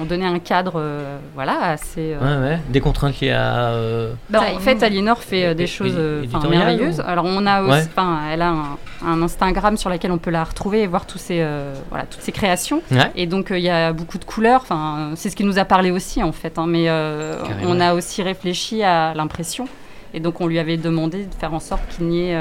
on donnait un cadre euh, voilà assez. euh, Ouais, ouais. Des contraintes à. euh, bah, en fait, Aliénor fait euh, des choses euh, enfin, merveilleuse. ou- Alors on a Ouais. aussi, enfin, elle a un, un Instagram sur lequel on peut la retrouver et voir tous ses, euh, voilà, toutes ses créations. Ouais. Et donc euh, il y a beaucoup de couleurs. Enfin, c'est ce qui nous a parlé aussi en fait. hein, mais euh, on a aussi réfléchi à l'impression. Et donc on lui avait demandé de faire en sorte qu'il n'y ait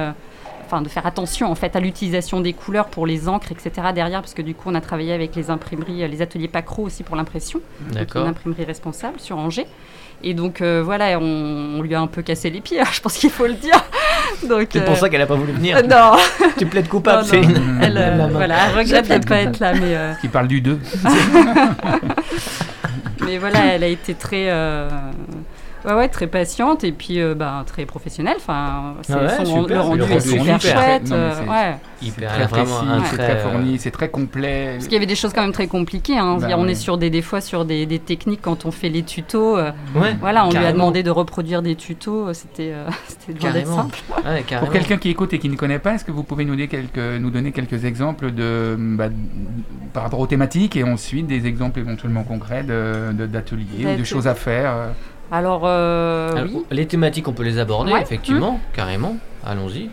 Enfin, de faire attention en fait à l'utilisation des couleurs pour les encres, etc. derrière, parce que du coup, on a travaillé avec les imprimeries, les ateliers Pacro aussi pour l'impression, une imprimerie responsable sur Angers. Et donc euh, voilà, on, on lui a un peu cassé les pieds, je pense qu'il faut le dire. Donc, C'est pour euh, ça qu'elle a pas voulu venir. euh, non, Tu plaides coupable, Non, non. Céline. elle, euh, voilà, elle regrette de ne pas être là, mais, euh, Qui parle du 2. mais voilà, elle a été très, euh, ouais, ouais, très patiente et puis euh, bah, très professionnelle. Enfin, c'est- Ah ouais, son- super, le rendu est super super. chouette. Non, mais euh, c'est- ouais. Hyper, très vraiment précis, un c'est trait, très euh, fourni, c'est très complet. Parce qu'il y avait des choses quand même très compliquées. Hein. Bah on est sur des, des fois sur des, des techniques quand on fait les tutos. euh, Ouais, voilà, on lui a carrément. demandé de reproduire des tutos. euh, C'était euh, c'était loin d'être Carrément. simple. Ouais, carrément. Pour quelqu'un qui écoute et qui ne connaît pas, est-ce que vous pouvez nous donner quelques, nous donner quelques exemples de, bah, par rapport aux thématiques et ensuite des exemples éventuellement concrets de- de- d'ateliers ou de D'ateliers. choses à faire euh, Alors, euh, Alors, oui. Les thématiques, on peut les aborder, Ouais. effectivement, carrément. Allons-y.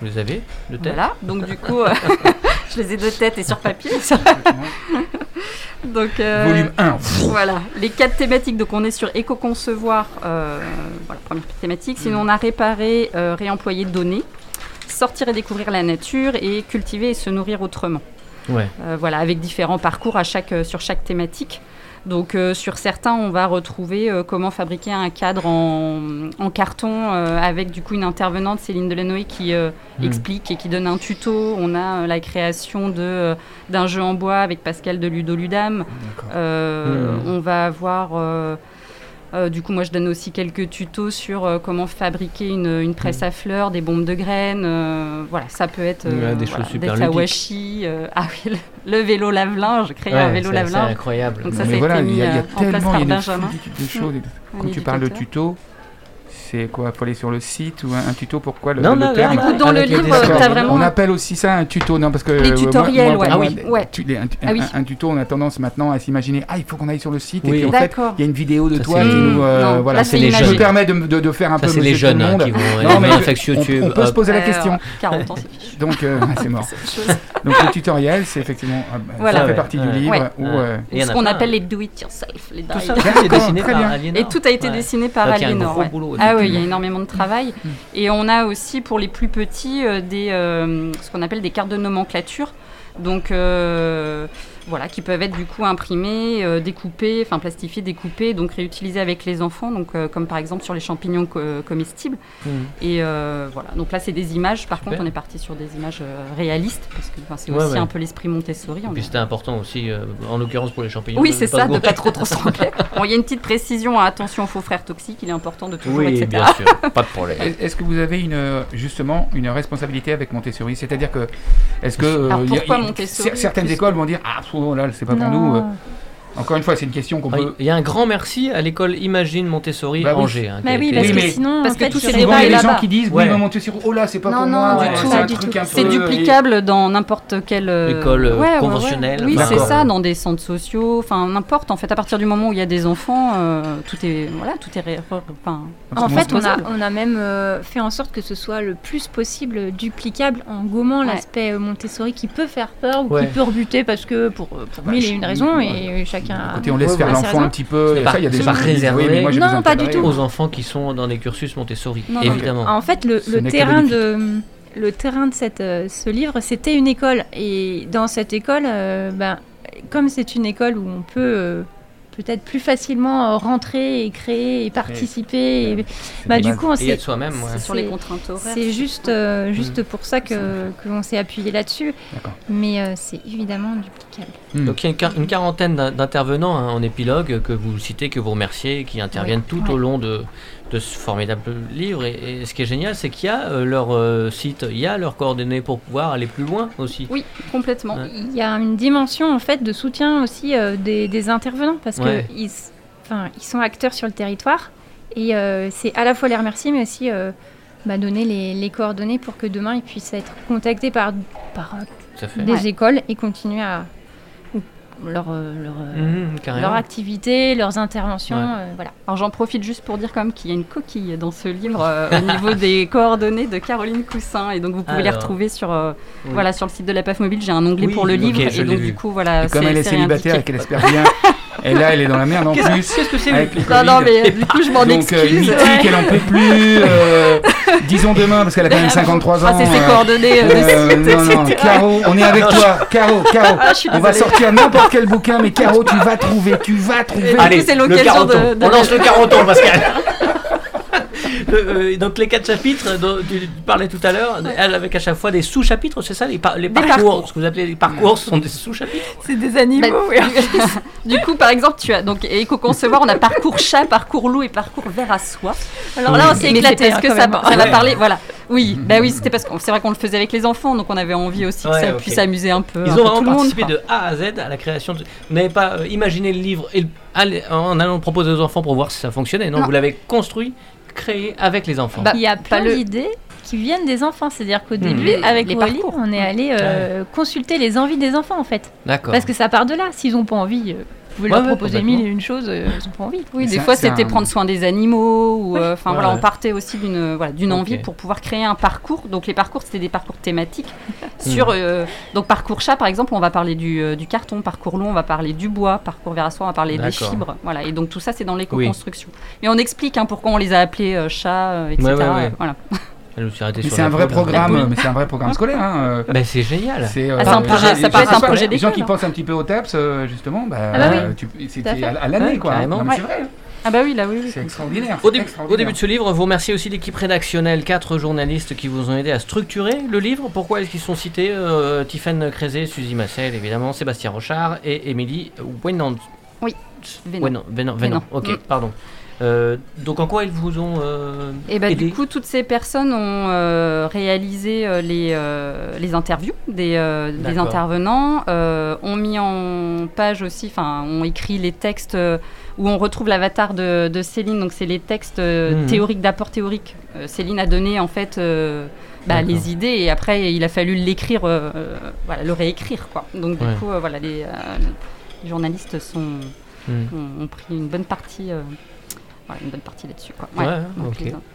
Vous les avez de tête Voilà, donc du coup, euh, je les ai de tête et sur papier. donc, euh, Volume 1. Voilà, les quatre thématiques. Donc, on est sur éco-concevoir, euh, voilà, première thématique. Sinon, on a réparer, euh, réemployer, donner, sortir et découvrir la nature et cultiver et se nourrir autrement. Ouais. Euh, voilà, avec différents parcours à chaque, euh, sur chaque thématique. Donc euh, sur certains, on va retrouver euh, comment fabriquer un cadre en, en carton euh, avec du coup une intervenante, Céline Delanoë, qui euh, Mm. explique et qui donne un tuto. On a euh, la création de, euh, d'un jeu en bois avec Pascal de Ludoludam. Euh, Mm. On va avoir... euh, du coup, moi, je donne aussi quelques tutos sur euh, comment fabriquer une, une presse à fleurs, des bombes de graines. euh, voilà, ça peut être Mm. Ouais, des voilà, choses super des kawashi. euh, ah oui, le, le vélo lave-linge, créer un vélo c'est- c'est lave-linge. incroyable. Donc ça, mais ça a voilà, été il y a, y a mis, en place tellement y a choses. Quand tu parles de éducateur. C'est quoi Faut aller sur le site ou un, un tuto Pourquoi le, Non, le là, terme là, là, Dans le avec les livre, dessins. t'as vraiment- On appelle aussi ça un tuto, non Parce que Les tutoriels, moi, ouais. Ah oui. Ouais. tu- les- un, Ah oui. un- un tuto, on a tendance maintenant à s'imaginer ah il faut qu'on aille sur le site Oui. et puis en fait D'accord. il y a une vidéo de Ça, toi qui nous euh, voilà. jeunes. me permets de, de- de faire un Ça, peu c'est les jeunes hein, monde. qui vont Non, aller mais sur Netflix, on, peut se poser la question. 40 ans, c'est fichu. Donc euh, c'est mort. Donc le tutoriel, c'est effectivement Voilà. ça fait partie ouais. du livre Ouais. où Ouais. euh, Ce qu'on appelle les do-it-yourself. Les Tout ça, dessiné très par. Et tout a été Ouais. dessiné par Donc, il y a un Aliénor. gros ouais. boulot, Ah oui, il y a effectivement. énormément de travail. Et on a aussi pour les plus petits euh, des, euh, ce qu'on appelle des cartes de nomenclature. Donc euh, voilà, qui peuvent être du coup imprimées, euh, découpées, enfin plastifiées, découpées, donc réutilisées avec les enfants, donc euh, comme par exemple sur les champignons co- comestibles. Mhm. Et euh, voilà, donc là c'est des images. Par Super. contre, on est parti sur des images euh, réalistes parce que enfin, c'est Ouais, aussi ouais. un peu l'esprit Montessori. Et puis c'était important aussi, euh, en l'occurrence pour les champignons. Oui, c'est ça, de gourer. pas trop trop se tromper. Bon, il y a une petite précision, hein, attention aux faux frères toxiques, il est important de toujours, Oui, etc. bien sûr, pas de problème. Est-ce que vous avez une, euh, justement une responsabilité avec Montessori? C'est-à-dire que, est-ce que. euh, Alors, il y a- pourquoi Montessori? cer- Certaines écoles vont dire Ah, pff, là, c'est pas pour nous. Encore une fois, c'est une question qu'on peut. Il y a un grand merci à l'école Imagine Montessori Bah oui. Angers. hein, qui Bah oui, parce que mais- sinon, parce que tous ces débats il y a des gens qui disent Ouais. Oui, mais Montessori, oh là, c'est pas Non, pour non, moi. du ouais, tout, c'est duplicable dans n'importe quelle euh, École, euh, ouais, ouais, ouais. conventionnelle. Oui, c'est ça, dans des centres sociaux, enfin n'importe. En fait, à partir du moment où il y a des enfants, euh, tout est voilà, tout est En fait, on a, transposable. on a même euh, fait en sorte que ce soit le plus possible duplicable en gommant l'aspect Montessori qui peut faire peur ou qui peut rebuter parce que pour, pour Bah, mille et une raisons et chacun. a- Côté, on laisse Ouais, faire l'enfant un petit peu. Pas- ça, il y a des gens disent, réservé Oui, Non, pas du tout. aux enfants qui sont dans des cursus Montessori, Non, non. évidemment. En fait, le, terrain de le terrain de cette, euh, ce livre, c'était une école. Et dans cette école, euh, ben, comme c'est une école où on peut euh, peut-être plus facilement euh, rentrer et créer et participer, et- bah, du coup, on s'est soi-même, ouais. Sur les contraintes horaires. C'est juste, euh, juste pour ça que que l'on s'est appuyé là-dessus. Mais euh, c'est évidemment Hmm. Donc il y a une, quar- une quarantaine d'in- d'intervenants hein, en épilogue que vous citez, que vous remerciez, qui interviennent tout Ouais. au long de, de ce formidable livre. Et, et ce qui est génial, c'est qu'il y a euh, leur euh, site, il y a leurs coordonnées pour pouvoir aller plus loin aussi. Oui, complètement. Ouais. Il y a une dimension en fait de soutien aussi euh, des, des intervenants parce Ouais. que ils, sont acteurs sur le territoire et euh, c'est à la fois les remercier mais aussi euh, bah, donner les, les coordonnées pour que demain ils puissent être contactés par, euh, des Ouais. écoles et continuer à leur, leur, leur, activité, leurs interventions. voilà. Alors j'en profite juste pour dire quand même qu'il y a une coquille dans ce livre au niveau des coordonnées de Caroline Coussin et donc vous pouvez les retrouver sur, voilà, sur le site de la PAF Mobile. J'ai un onglet pour le livre et donc du coup voilà. comme elle est célibataire et qu'elle espère bien et là, elle est dans la merde en plus. Qu'est-ce que c'est Non, non, mais du coup, je m'en excuse. Donc, euh, mythique, elle en peut plus. Euh, disons demain, parce qu'elle a quand même 53 ans. Ah, c'est ses euh, coordonnées. Euh, non, non, Caro, on est avec toi. Caro, Caro. Ah, on va sortir n'importe quel bouquin, mais Caro, tu vas trouver. Tu vas trouver. Allez, c'est l'occasion de, On lance le caroton, Pascal. Euh, donc les quatre chapitres dont tu parlais tout à l'heure, avec à chaque fois des sous-chapitres, c'est ça les, parcours, ce que vous appelez les parcours, ce sont des sous-chapitres? C'est des animaux. Bah, oui. du coup, par exemple, tu as donc éco-concevoir, on a parcours chat, parcours loup et parcours verre à soie. Alors là, on s'est éclaté. Parce que ça, va parler, voilà. Oui, bah oui, c'était parce que c'est vrai qu'on le faisait avec les enfants, donc on avait envie aussi que ça puisse s'amuser un peu. Ils ont vraiment participé de A à Z à la création. De... Vous n'avez pas euh, imaginé le livre et en allant le proposer aux enfants pour voir si ça fonctionnait. Non, non. vous l'avez construit créé avec les enfants. Bah, il y a plein d'idées qui viennent des enfants. C'est-à-dire qu'au hmm. début, avec les parcours, on est allé euh, consulter les envies des enfants en fait. D'accord. Parce que ça part de là. S'ils n'ont pas envie, euh, vous pouvez leur proposer mille et une choses, euh, ils n'ont pas envie. Oui, des fois c'était prendre soin des animaux. Ou enfin voilà, on partait aussi d'une voilà, d'une envie pour pouvoir créer un parcours. Donc les parcours, c'était des parcours thématiques. sur hmm. donc parcours chat, par exemple, on va parler du, du, carton. Parcours long, on va parler du bois. Parcours verre à soie, on va parler des fibres. Voilà. Et donc tout ça, c'est dans l'éco-construction. Et on explique hein, pourquoi on les a appelés chats, etc. Voilà. mais c'est un vrai programme, mais c'est un vrai programme scolaire. Hein. Bah, c'est génial. C'est euh, ah, un projet, ça paraît un projet Les gens qui pensent un petit peu au TAPS, euh, justement, bah, ah bah c'était à, l'année, quoi. c'est vrai. Hein. Ah bah oui, là oui. C'est extraordinaire. Au, début de ce livre, vous remerciez aussi l'équipe rédactionnelle, quatre journalistes qui vous ont aidé à structurer le livre. Pourquoi est-ce qu'ils sont cités euh, Tiffaine Crézé, Suzy Massel, évidemment, Sébastien Rochard et Émilie Wenand. Oui. Vénan. Vénan. Ok, mm. pardon. Euh, donc en quoi ils vous ont euh, Et eh ben, Du coup, toutes ces personnes ont euh, réalisé euh, les, les interviews des, des intervenants, ont mis en page aussi, enfin, ont écrit les textes où on retrouve l'avatar de, de, Céline. Donc c'est les textes mhm. théoriques d'apport théorique. Céline a donné en fait bah, les idées et après il a fallu l'écrire, voilà, le réécrire quoi. Donc du coup, voilà, les, les, journalistes sont, mhm. ont, pris une bonne partie une bonne partie là-dessus.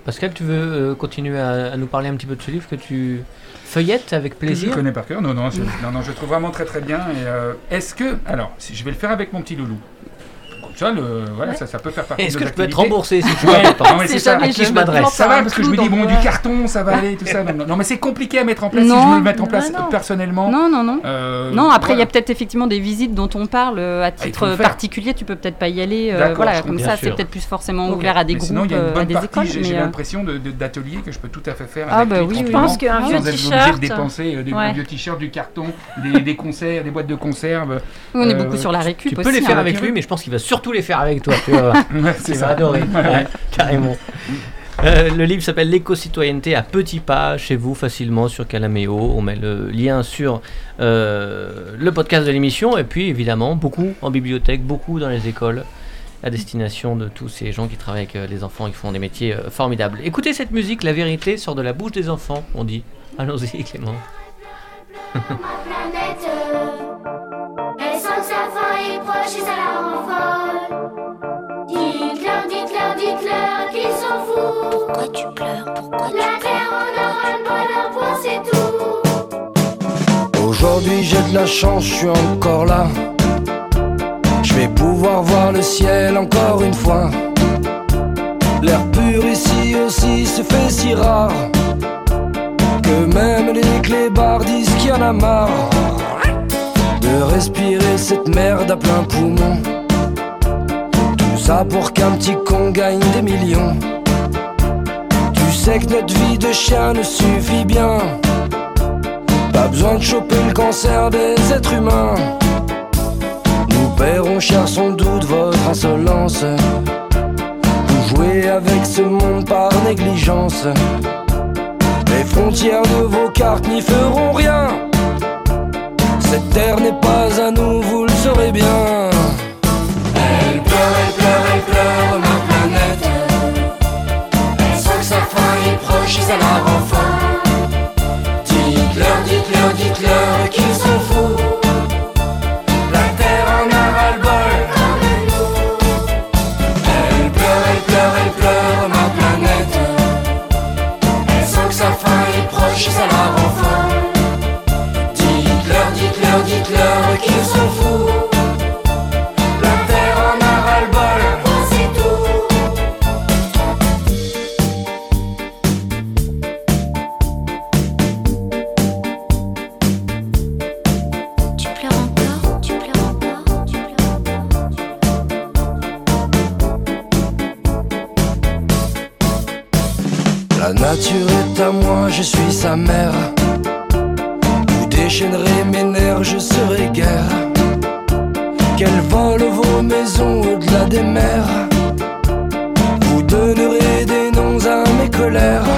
Pascal, tu veux euh, continuer à, nous parler un petit peu de ce livre que tu feuillettes avec plaisir Je connais par cœur. Non, non, je, non, non, je trouve vraiment très très bien. Et euh, est-ce que, alors, si je vais le faire avec mon petit loulou. Ça, le, voilà, ça, ça, peut faire partie Est-ce que je peux être remboursé si tu veux Non, mais c'est ça. À qui je m'adresse Ça va parce que je me dis bon, du carton, ça va aller, tout ça. Non, mais c'est compliqué à mettre en place. Si je veux le mettre en place personnellement. Non, non, non. Euh, non, après il y a peut-être effectivement des visites dont on parle euh, à ah, titre particulier. Tu peux peut-être pas y aller. Euh, voilà, comme ça, c'est peut-être plus forcément ouvert à des groupes, Sinon, il y a une bonne des écoles. J'ai l'impression d'ateliers que je peux tout à fait faire. Ah bah oui, je pense qu'un vieux t-shirt. dépenser des vieux t-shirts, du carton, des conserves, des boîtes de conserve. On est beaucoup sur la récup. Tu peux les faire avec lui, mais je pense qu'il va surtout les faire avec toi c'est ça. adoré, carrément. Euh, le livre s'appelle L'éco-citoyenneté à petits pas chez vous facilement sur Calameo. On met le lien sur euh, le podcast de l'émission et puis évidemment beaucoup en bibliothèque, beaucoup dans les écoles à destination de tous ces gens qui travaillent avec euh, les enfants et qui font des métiers formidables. Écoutez cette musique, la vérité sort de la bouche des enfants, on dit. Allons-y Clément. Pourquoi tu pleures? Pourquoi tu La terre en aura le c'est tout. Aujourd'hui j'ai de la chance, je suis encore là. Je vais pouvoir voir le ciel encore une fois. L'air pur ici aussi se fait si rare que même les clébards disent qu'il y en a marre de respirer cette merde à plein poumon. Tout ça pour qu'un petit con gagne des millions que notre vie de chien ne suffit bien. Pas besoin de choper le cancer des êtres humains. Nous paierons cher sans doute votre insolence. Vous jouez avec ce monde par négligence. Les frontières de vos cartes n'y feront rien. Cette terre n'est pas à nous, vous le saurez bien. Elle pleure, elle pleure, elle pleure, ma franchissent à leur enfant. Dites-leur, dites-leur, dites-leur qu'ils sont fous. La terre en a ras-le-bol. Elle pleure, elle pleure, elle pleure, ma planète. Elle sent que sa fin est proche, ça leur enfant. Dites-leur, dites-leur, dites-leur qu'ils sont fous. Je suis sa mère. Vous déchaînerez mes nerfs, je serai guère. Qu'elle vole vos maisons au-delà des mers. Vous donnerez des noms à mes colères.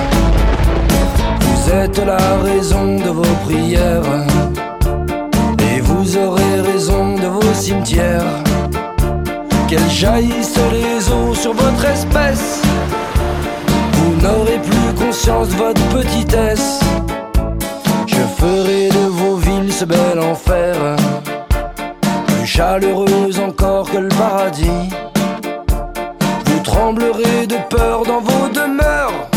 Vous êtes la raison de vos prières. Et vous aurez raison de vos cimetières. Qu'elles jaillissent les eaux sur votre espèce n'aurez plus conscience de votre petitesse. Je ferai de vos villes ce bel enfer, plus chaleureuse encore que le paradis. Vous tremblerez de peur dans vos demeures,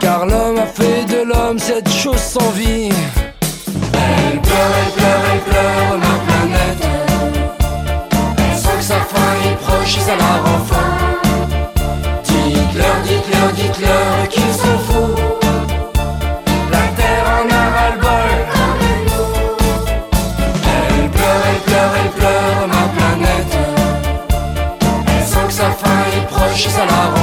car l'homme a fait de l'homme cette chose sans vie. Elle pleure, elle pleure, elle pleure, ma planète. Elle sent que sa fin est proche et ça la rend dites-leur qu'ils sont fous. La terre en a ras-le-bol. Elle pleure, elle pleure, elle pleure, ma planète. Elle sent que sa fin est proche et ça la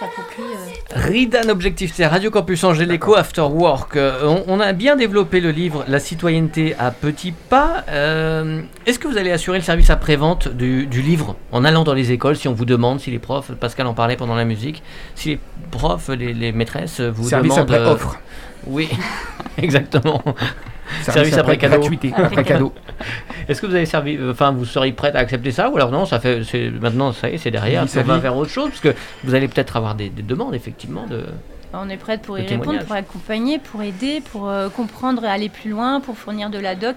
l'approprie. euh. Ridan Objectif Terre, Radio Campus Angers, l'écho After Work. Euh, on, on a bien développé le livre La citoyenneté à petits pas. Euh, Est-ce que vous allez assurer le service après-vente du, du livre en allant dans les écoles si on vous demande, si les profs, Pascal en parlait pendant la musique, si les profs, les, les maîtresses vous Service demandent. euh, offre. Oui, exactement. Service après cadeau. Gratuité, après cadeau. Est-ce que vous avez servi, euh, enfin, vous seriez prête à accepter ça ou alors non, ça fait, c'est maintenant, ça y est, c'est derrière, Oui, ça va vers autre chose parce que vous allez peut-être avoir des, des demandes effectivement de. On est prête pour y répondre, témoignage. pour accompagner, pour aider, pour euh, comprendre et aller plus loin, pour fournir de la doc.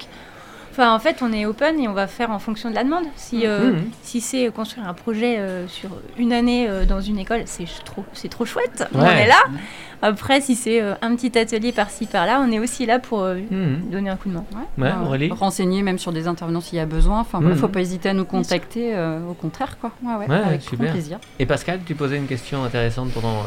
Enfin, en fait, on est open et on va faire en fonction de la demande. Si, euh, Mhm. si c'est construire un projet euh, sur une année euh, dans une école, c'est trop, c'est trop chouette. On est là. Après, si c'est euh, un petit atelier par-ci par-là, on est aussi là pour euh, Mhm. donner un coup de main. Ouais. Ouais, Ouais, Aurélie Renseigner même sur des intervenants s'il y a besoin. Enfin, voilà, Mhm. faut pas hésiter à nous contacter. euh, au contraire, quoi. Ouais, ouais, Ouais, avec super. grand plaisir. Et Pascal, tu posais une question intéressante pendant.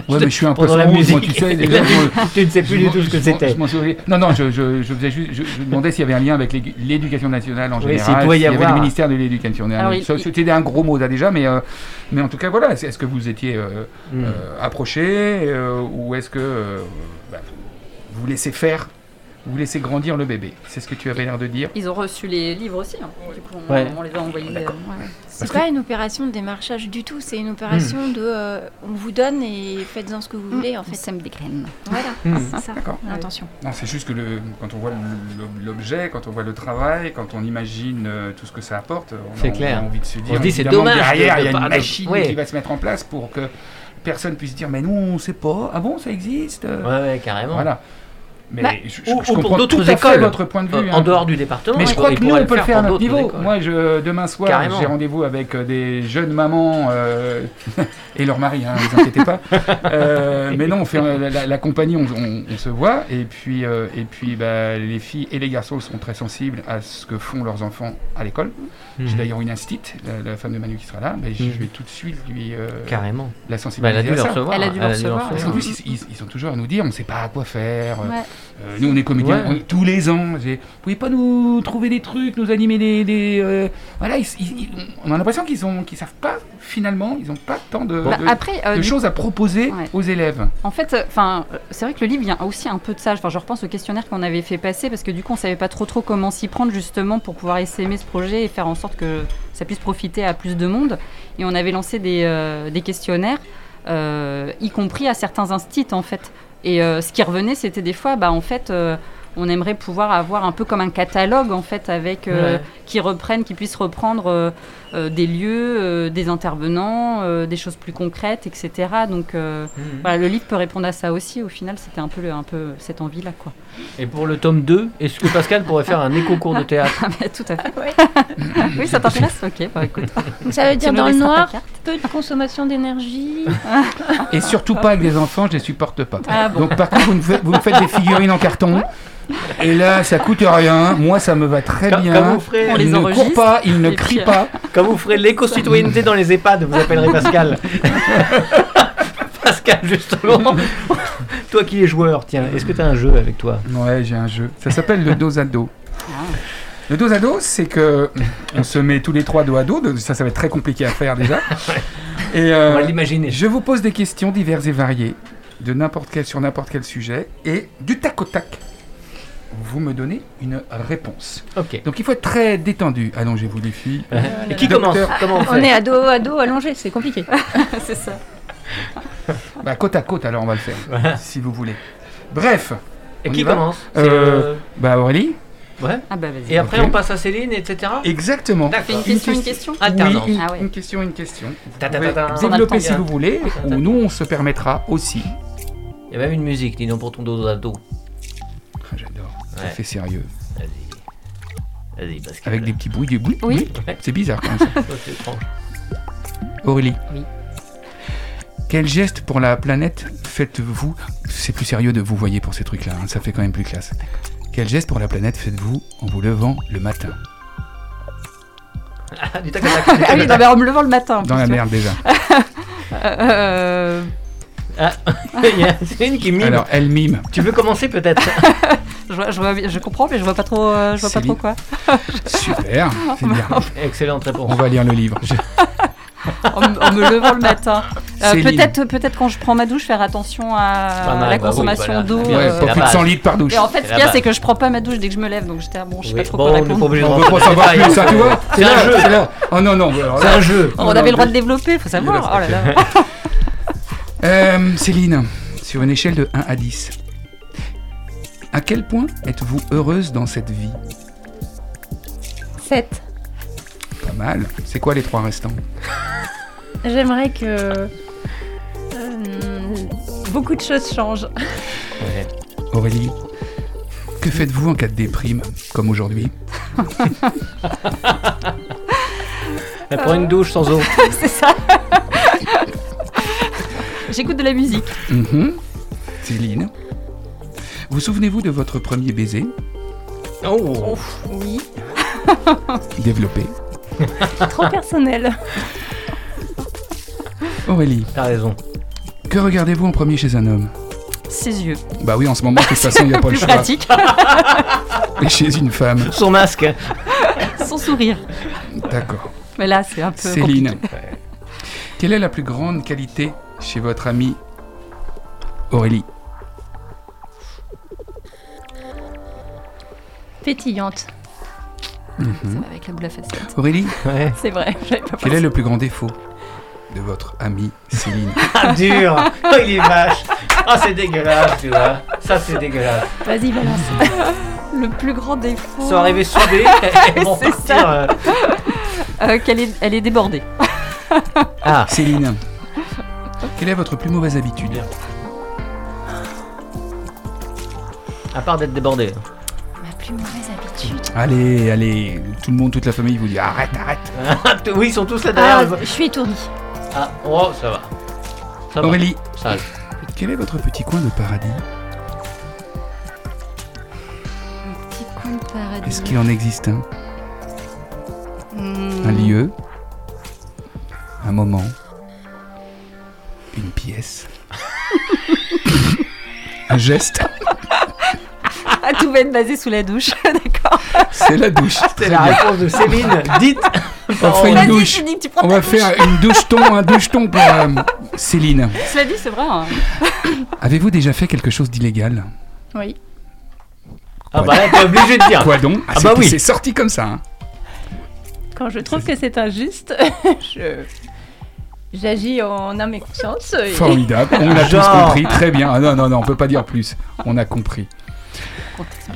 Euh, Ouais, mais je suis un peu la musique. moi, tu sais. déjà, je- tu ne sais plus je du tout ce que c'était. je m'en souviens. Non, non, je, je, je faisais juste, je, je demandais s'il y avait un lien avec l'é- l'éducation nationale en Oui, général. pouvait y s'il avait avoir. le ministère de l'éducation nationale. il- Ça, il- C'était un gros mot là déjà, mais, euh, mais en tout cas, voilà. Est-ce que vous étiez euh, Hmm. euh, approché euh, ou est-ce que euh, bah, vous laissez faire, vous laissez grandir le bébé C'est ce que tu avais l'air de dire. Ils ont reçu les livres aussi. hein. Du coup, on, Ouais. on les a envoyés. euh, ouais. C'est pas une opération de démarchage du tout, c'est une opération de euh, on vous donne et faites-en ce que vous voulez en On fait. sème des graines. Voilà, Mhm. c'est ça D'accord. l'intention. Non, c'est juste que le, quand on voit l'objet, quand on voit le travail, quand on imagine euh, tout ce que ça apporte, on, a, clair. on a envie de se dire. se dit, c'est dommage Derrière, de- il y a une machine ouais. qui va se mettre en place pour que personne puisse dire Mais nous, on sait pas. Ah bon, ça existe? Ouais, ouais, carrément. Voilà. Mais Bah, je, je- ou- je ou pour comprends d'autres tout à fait écoles. votre point de vue. Euh, hein. en dehors du département. Mais je crois que nous, on peut le faire à notre niveau. écoles. Moi, je, demain soir, Carrément. j'ai rendez-vous avec euh, des jeunes mamans euh, et leur mari, hein, ne vous inquiétez pas. Euh, mais non, on fait la, la compagnie, on, on- on se voit. Et puis, euh, et puis bah, les filles et les garçons sont très sensibles à ce que font leurs enfants à l'école. J'ai Mhm. d'ailleurs une instite, la, la femme de Manu qui sera là. mais je, Mhm. je vais tout de suite lui euh, Carrément. la Bah, sensibiliser elle a dû à le ça. recevoir. Elle a dû le recevoir, Parce qu'en plus, ils sont toujours à nous dire, on ne sait pas à quoi faire. Euh, nous, on est comédiens Ouais. on- tous les ans. Vous pouvez pas nous trouver des trucs, nous animer des. des, euh, Voilà, ils- ils- ils- on a l'impression qu'ils ont, qu'ils savent pas finalement, ils n'ont pas tant de, Bah, de- après, euh, de choses à proposer Ouais. aux élèves. En fait, euh, enfin, c'est vrai que le livre vient aussi un peu de ça. Enfin, je repense au questionnaire qu'on avait fait passer parce que du coup, on savait pas trop trop comment s'y prendre justement pour pouvoir essaimer ce projet et faire en sorte que ça puisse profiter à plus de monde. Et on avait lancé des, euh, des questionnaires, euh, y compris à certains instituts en fait. Et euh, ce qui revenait, c'était des fois, bah en fait. euh, on aimerait pouvoir avoir un peu comme un catalogue en fait avec euh, Ouais. qui reprennent, qui puissent reprendre euh, des lieux, euh, des intervenants, euh, des choses plus concrètes, etc. Donc euh, Mhm. voilà, le livre peut répondre à ça aussi. Au final, c'était un peu, le- un peu cette envie-là, quoi. Et pour le tome 2, est-ce que Pascal pourrait faire un éco-cours de théâtre Ah bah, tout à fait. oui, ça t'intéresse? Ok, bah écoute. Donc ça veut dire dans le noir, peu de consommation d'énergie. Et surtout pas avec des enfants, je les supporte pas. Ah bon. Donc par contre, vous me, faites, vous me faites des figurines en carton. Et là, ça coûte rien. Moi, ça me va très bien. comme vous ferez- On il les ne court enregistre, pas, il ne crie puis, pas. Quand vous ferez l'éco-citoyenneté dans les EHPAD, vous appellerez Pascal. Pascal, justement. toi qui es joueur, tiens, est-ce que tu as un jeu avec toi? Ouais, j'ai un jeu. Ça s'appelle le dos à dos. Le dos à dos, c'est que on se met tous les trois dos à dos. Ça, ça va être très compliqué à faire déjà. Et euh, On va l'imaginer. je vous pose des questions diverses et variées de n'importe quel sur n'importe quel sujet et du tac au tac. Vous me donnez une réponse. Ok. Donc il faut être très détendu. Allongez-vous les filles. Et qui Docteur. commence Comment on On fait est à dos à dos allongé, c'est compliqué. c'est ça. Bah, côte à côte, alors on va le faire, si vous voulez. Bref, Et on qui va commence C'est, Euh, bah Aurélie Ouais. Ah bah vas-y. Et après, Ok. on passe à Céline, etc. Exactement. D'accord. Fais une question, une question. Alternance. Oui, une, Ah ouais. une question, une question. Vous Ta, ta, pouvez ta, ta. On a le développer temps, si bien. vous voulez, Ta, ta, ou ta. nous on se permettra aussi. Il y a même une musique, dis donc, pour ton dos à dos. Ouais. fait sérieux. Vas-y. Vas-y. Avec des petits bruits, des bruits. Oui. C'est bizarre quand même. ça. C'est étrange. Aurélie. Oui. Quel geste pour la planète faites-vous? C'est plus sérieux de vous voyez pour ces trucs-là, hein, ça fait quand même plus classe. Quel geste pour la planète faites-vous en vous levant le matin? Ah, du tac au tac, du tac Ah oui, mais en me levant le matin. en Dans plus, la tu vois. merde déjà. Euh, Ah, il y a Céline qui mime. Alors, elle mime. Tu veux commencer peut-être je, vois, je, vois, je comprends, mais je vois pas trop, euh, je vois pas trop quoi. Super, c'est bien. Excellente réponse. On va lire le livre. En, me- en me levant le matin. Euh, peut-être, peut-être quand je prends ma douche, faire attention à mal, la bah oui, consommation voilà. d'eau. Ouais, euh, pas plus de base. 100 litres par douche. Et en fait, ce qu'il y a, c'est que je prends pas ma douche dès que je me lève, donc j'étais bon, je sais Oui, pas trop bon, quoi on répondre. On rentrer veut pas savoir plus, ça, tu vois C'est un jeu. c'est là. Oh non, non. C'est un jeu. On avait le droit de développer, faut savoir. Oh là là. Euh, Céline, sur une échelle de 1 à 10, à quel point êtes-vous heureuse dans cette vie? 7. Pas mal. C'est quoi les trois restants? J'aimerais que euh, beaucoup de choses changent. Ouais. Aurélie, que faites-vous en cas de déprime, comme aujourd'hui? Elle prend une douche sans eau. c'est ça. J'écoute de la musique. Mhm. Céline, vous souvenez-vous de votre premier baiser? Oh. Oui. Développé. Trop personnel. Aurélie, T'as raison. que regardez-vous en premier chez un homme? Ses yeux. Bah oui, en ce moment, de toute façon, il n'y a pas le Plus choix. pratique. Et chez une femme. Son masque. Son sourire. D'accord. Mais là, c'est un peu. Céline, compliqué. quelle est la plus grande qualité chez votre amie Aurélie Pétillante. Mhm. Ça va avec la boule à facettes. Aurélie, Ouais. C'est vrai, j'avais pas quel pensé. est le plus grand défaut de votre amie Céline Ah, dur. Oh, il est vache. Ah, c'est dégueulasse, tu vois. Ça, c'est dégueulasse. Vas-y, balance. Le plus grand défaut. Ils sont arrivés soudés. Ils vont C'est partir. ça. euh, Euh, qu'elle est, elle est débordée. Ah, Céline, quelle est votre plus mauvaise habitude à part d'être débordé. Ma plus mauvaise habitude. Allez, allez, tout le monde, toute la famille vous dit arrête, arrête. oui, ils sont tous là Ah, derrière. je suis étourdie. Ah, oh, ça va. Ça va. Aurélie, Sage. quel est votre petit coin de paradis Petit coin de paradis. Est-ce qu'il en existe un? Hmm. Un lieu? Un moment? Une pièce Un geste Ah, tout va être basé sous la douche. D'accord. C'est la douche. C'est la bien. réponse de Céline. Dites. On fait une douche. tu On va douche. faire une douche-ton, un douche-ton pour euh, Céline. Cela dit, c'est vrai. hein. Avez-vous déjà fait quelque chose d'illégal? Oui. Ah, bah là, t'es obligé de dire. Quoi donc? Ah c'est- bah oui. C'est sorti comme ça. hein. Quand je trouve que c'est injuste, je j'agis en âme et conscience. et- Formidable. On a tous compris. Très bien. Ah non, non, non, on peut pas dire plus. On a compris.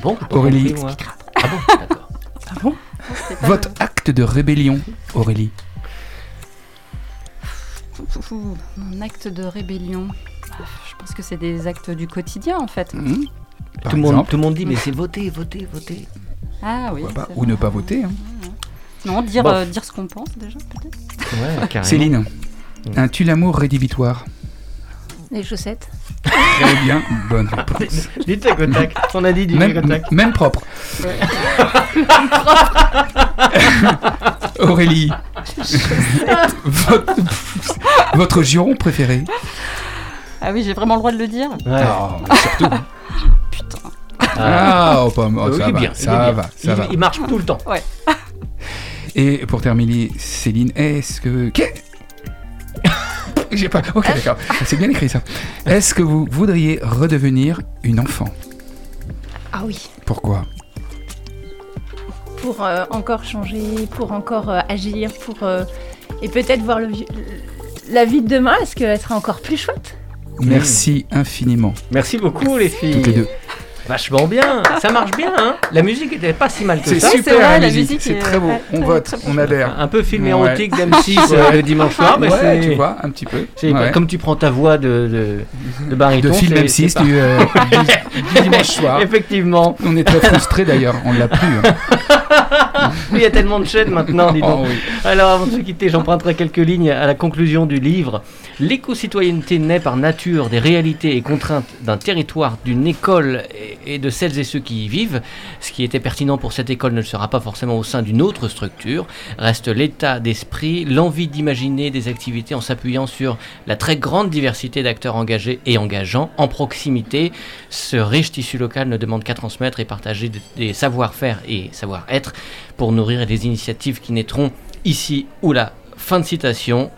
Bon Aurélie. compris. Ah bon D'accord. Ah bon? Votre acte de rébellion, Aurélie. Mon acte de rébellion. Je pense que c'est des actes du quotidien en fait. Par Tout le, monde, exemple. tout le monde dit, mais c'est voter, voter, voter. Ah oui. Ou ne pas voter. hein. Non, dire, euh, dire ce qu'on pense déjà peut-être. Ouais. Céline, un tue l'amour rédhibitoire. Les chaussettes. Très bien, bonne réponse. Du tac au tac. On a dit du tac au Même, tac. même propre. Aurélie, votre, votre juron préféré Ah oui, j'ai vraiment le droit de le dire. Ouais. Ah, mais surtout. Putain. Ah, oh, oh, il ça va, bien, il ça va, ça il, va. il marche tout le temps. Et pour terminer, Céline, est-ce que... Qu'est- J'ai pas... Ok, d'accord. C'est bien écrit ça. Est-ce que vous voudriez redevenir une enfant? Ah oui. Pourquoi? Pour euh, encore changer, pour encore euh, agir, pour. euh, et peut-être voir le, la vie de demain, est-ce qu'elle sera encore plus chouette? Merci infiniment, Merci beaucoup, les filles. toutes les deux. Vachement bien. Ça marche bien, hein. La musique était pas si mal que C'est ça. c'est super vrai, la musique, musique c'est est- très beau. On vote, on adhère. Un peu film Ouais. érotique d'M6 euh, le dimanche soir, mais ouais, c'est. tu vois, un petit peu. Comme tu prends ta voix de, de, de baryton. de film c'est- M6 c'est pas- du, euh, du- du dimanche soir. Effectivement. On est très frustrés d'ailleurs, on l'a plus. Il y a tellement de chaînes maintenant, dis donc. Oh, oui. Alors, avant de se quitter, j'emprunterai quelques lignes à la conclusion du livre. L'éco-citoyenneté naît par nature des réalités et contraintes d'un territoire, d'une école et- de celles et ceux qui y vivent. Ce qui était pertinent pour cette école ne le sera pas forcément au sein d'une autre structure. Reste l'état d'esprit, l'envie d'imaginer des activités en s'appuyant sur la très grande diversité d'acteurs engagés et engageants en proximité. Ce riche tissu local ne demande qu'à transmettre et partager des savoir-faire et savoir-être pour nourrir des initiatives qui naîtront ici ou là. Fin de citation.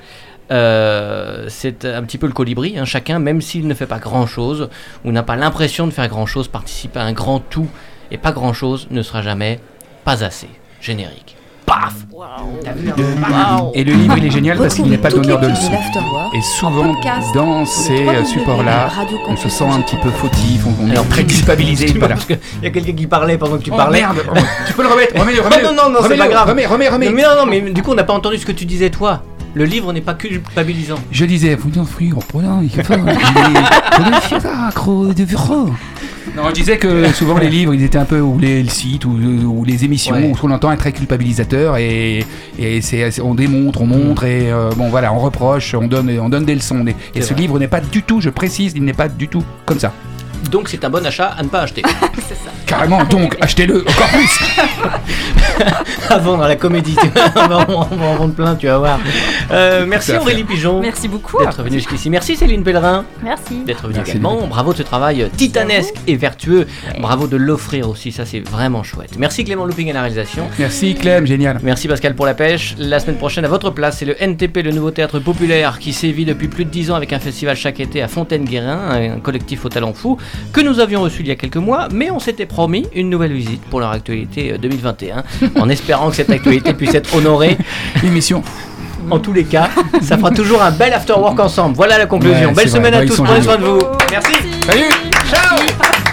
Euh, c'est un petit peu le colibri, hein, chacun, même s'il ne fait pas grand-chose, ou n'a pas l'impression de faire grand-chose, participe à un grand tout, et pas grand-chose ne sera jamais pas assez. Générique. Paf Et le livre, il est génial parce qu'il n'est pas donneur de leçons. Et souvent, dans ces euh, supports-là, on se sent un petit peu fautif, on, est très culpabilisé. Qu'il y a quelqu'un qui parlait pendant que tu Oh, parlais. merde oh, Tu peux le remettre Remets-le, remets-le non, non, non, c'est pas grave. Remets, remets, remets Non, mais non, non, mais du coup, on n'a pas entendu ce que tu disais, toi. Le livre n'est pas culpabilisant. Je disais, vous n'en faites pas, il faut Non, je disais que souvent les livres, ils étaient un peu, ou les le site, ou, ou les émissions, Ouais. où ce qu'on entend est très culpabilisateur, et, et c'est, on démontre, on montre, et euh, bon voilà, on reproche, on donne, on donne des leçons. Et ce vrai. livre n'est pas du tout, je précise, il n'est pas du tout comme ça. Donc, c'est un bon achat à ne pas acheter. Carrément, donc achetez-le encore plus Avant, dans la comédie, tu vois, on, va, on va en vendre plein, tu vas voir. Euh, merci. Aurélie Pigeon Merci beaucoup. d'être venue jusqu'ici. Merci Céline Pellerin Merci. d'être venue également. beaucoup. Bravo de ce travail titanesque et vertueux. Bravo de l'offrir aussi, ça c'est vraiment chouette. Merci Clément Looping à la réalisation. Merci Clem, génial. Merci Pascal pour la pêche. La semaine prochaine, à votre place, c'est le NTP, le nouveau théâtre populaire qui sévit depuis plus de 10 ans avec un festival chaque été à Fontaine-Guérin, un collectif au talent fou que nous avions reçu il y a quelques mois, mais on s'était promis une nouvelle visite pour leur actualité euh, 2021, en espérant que cette actualité puisse être honorée. L'émission. En tous les cas, ça fera toujours un bel after work ensemble. Voilà la conclusion. Ouais, Belle vrai. semaine à ils tous, prenez soin de vous. Merci. Salut Ciao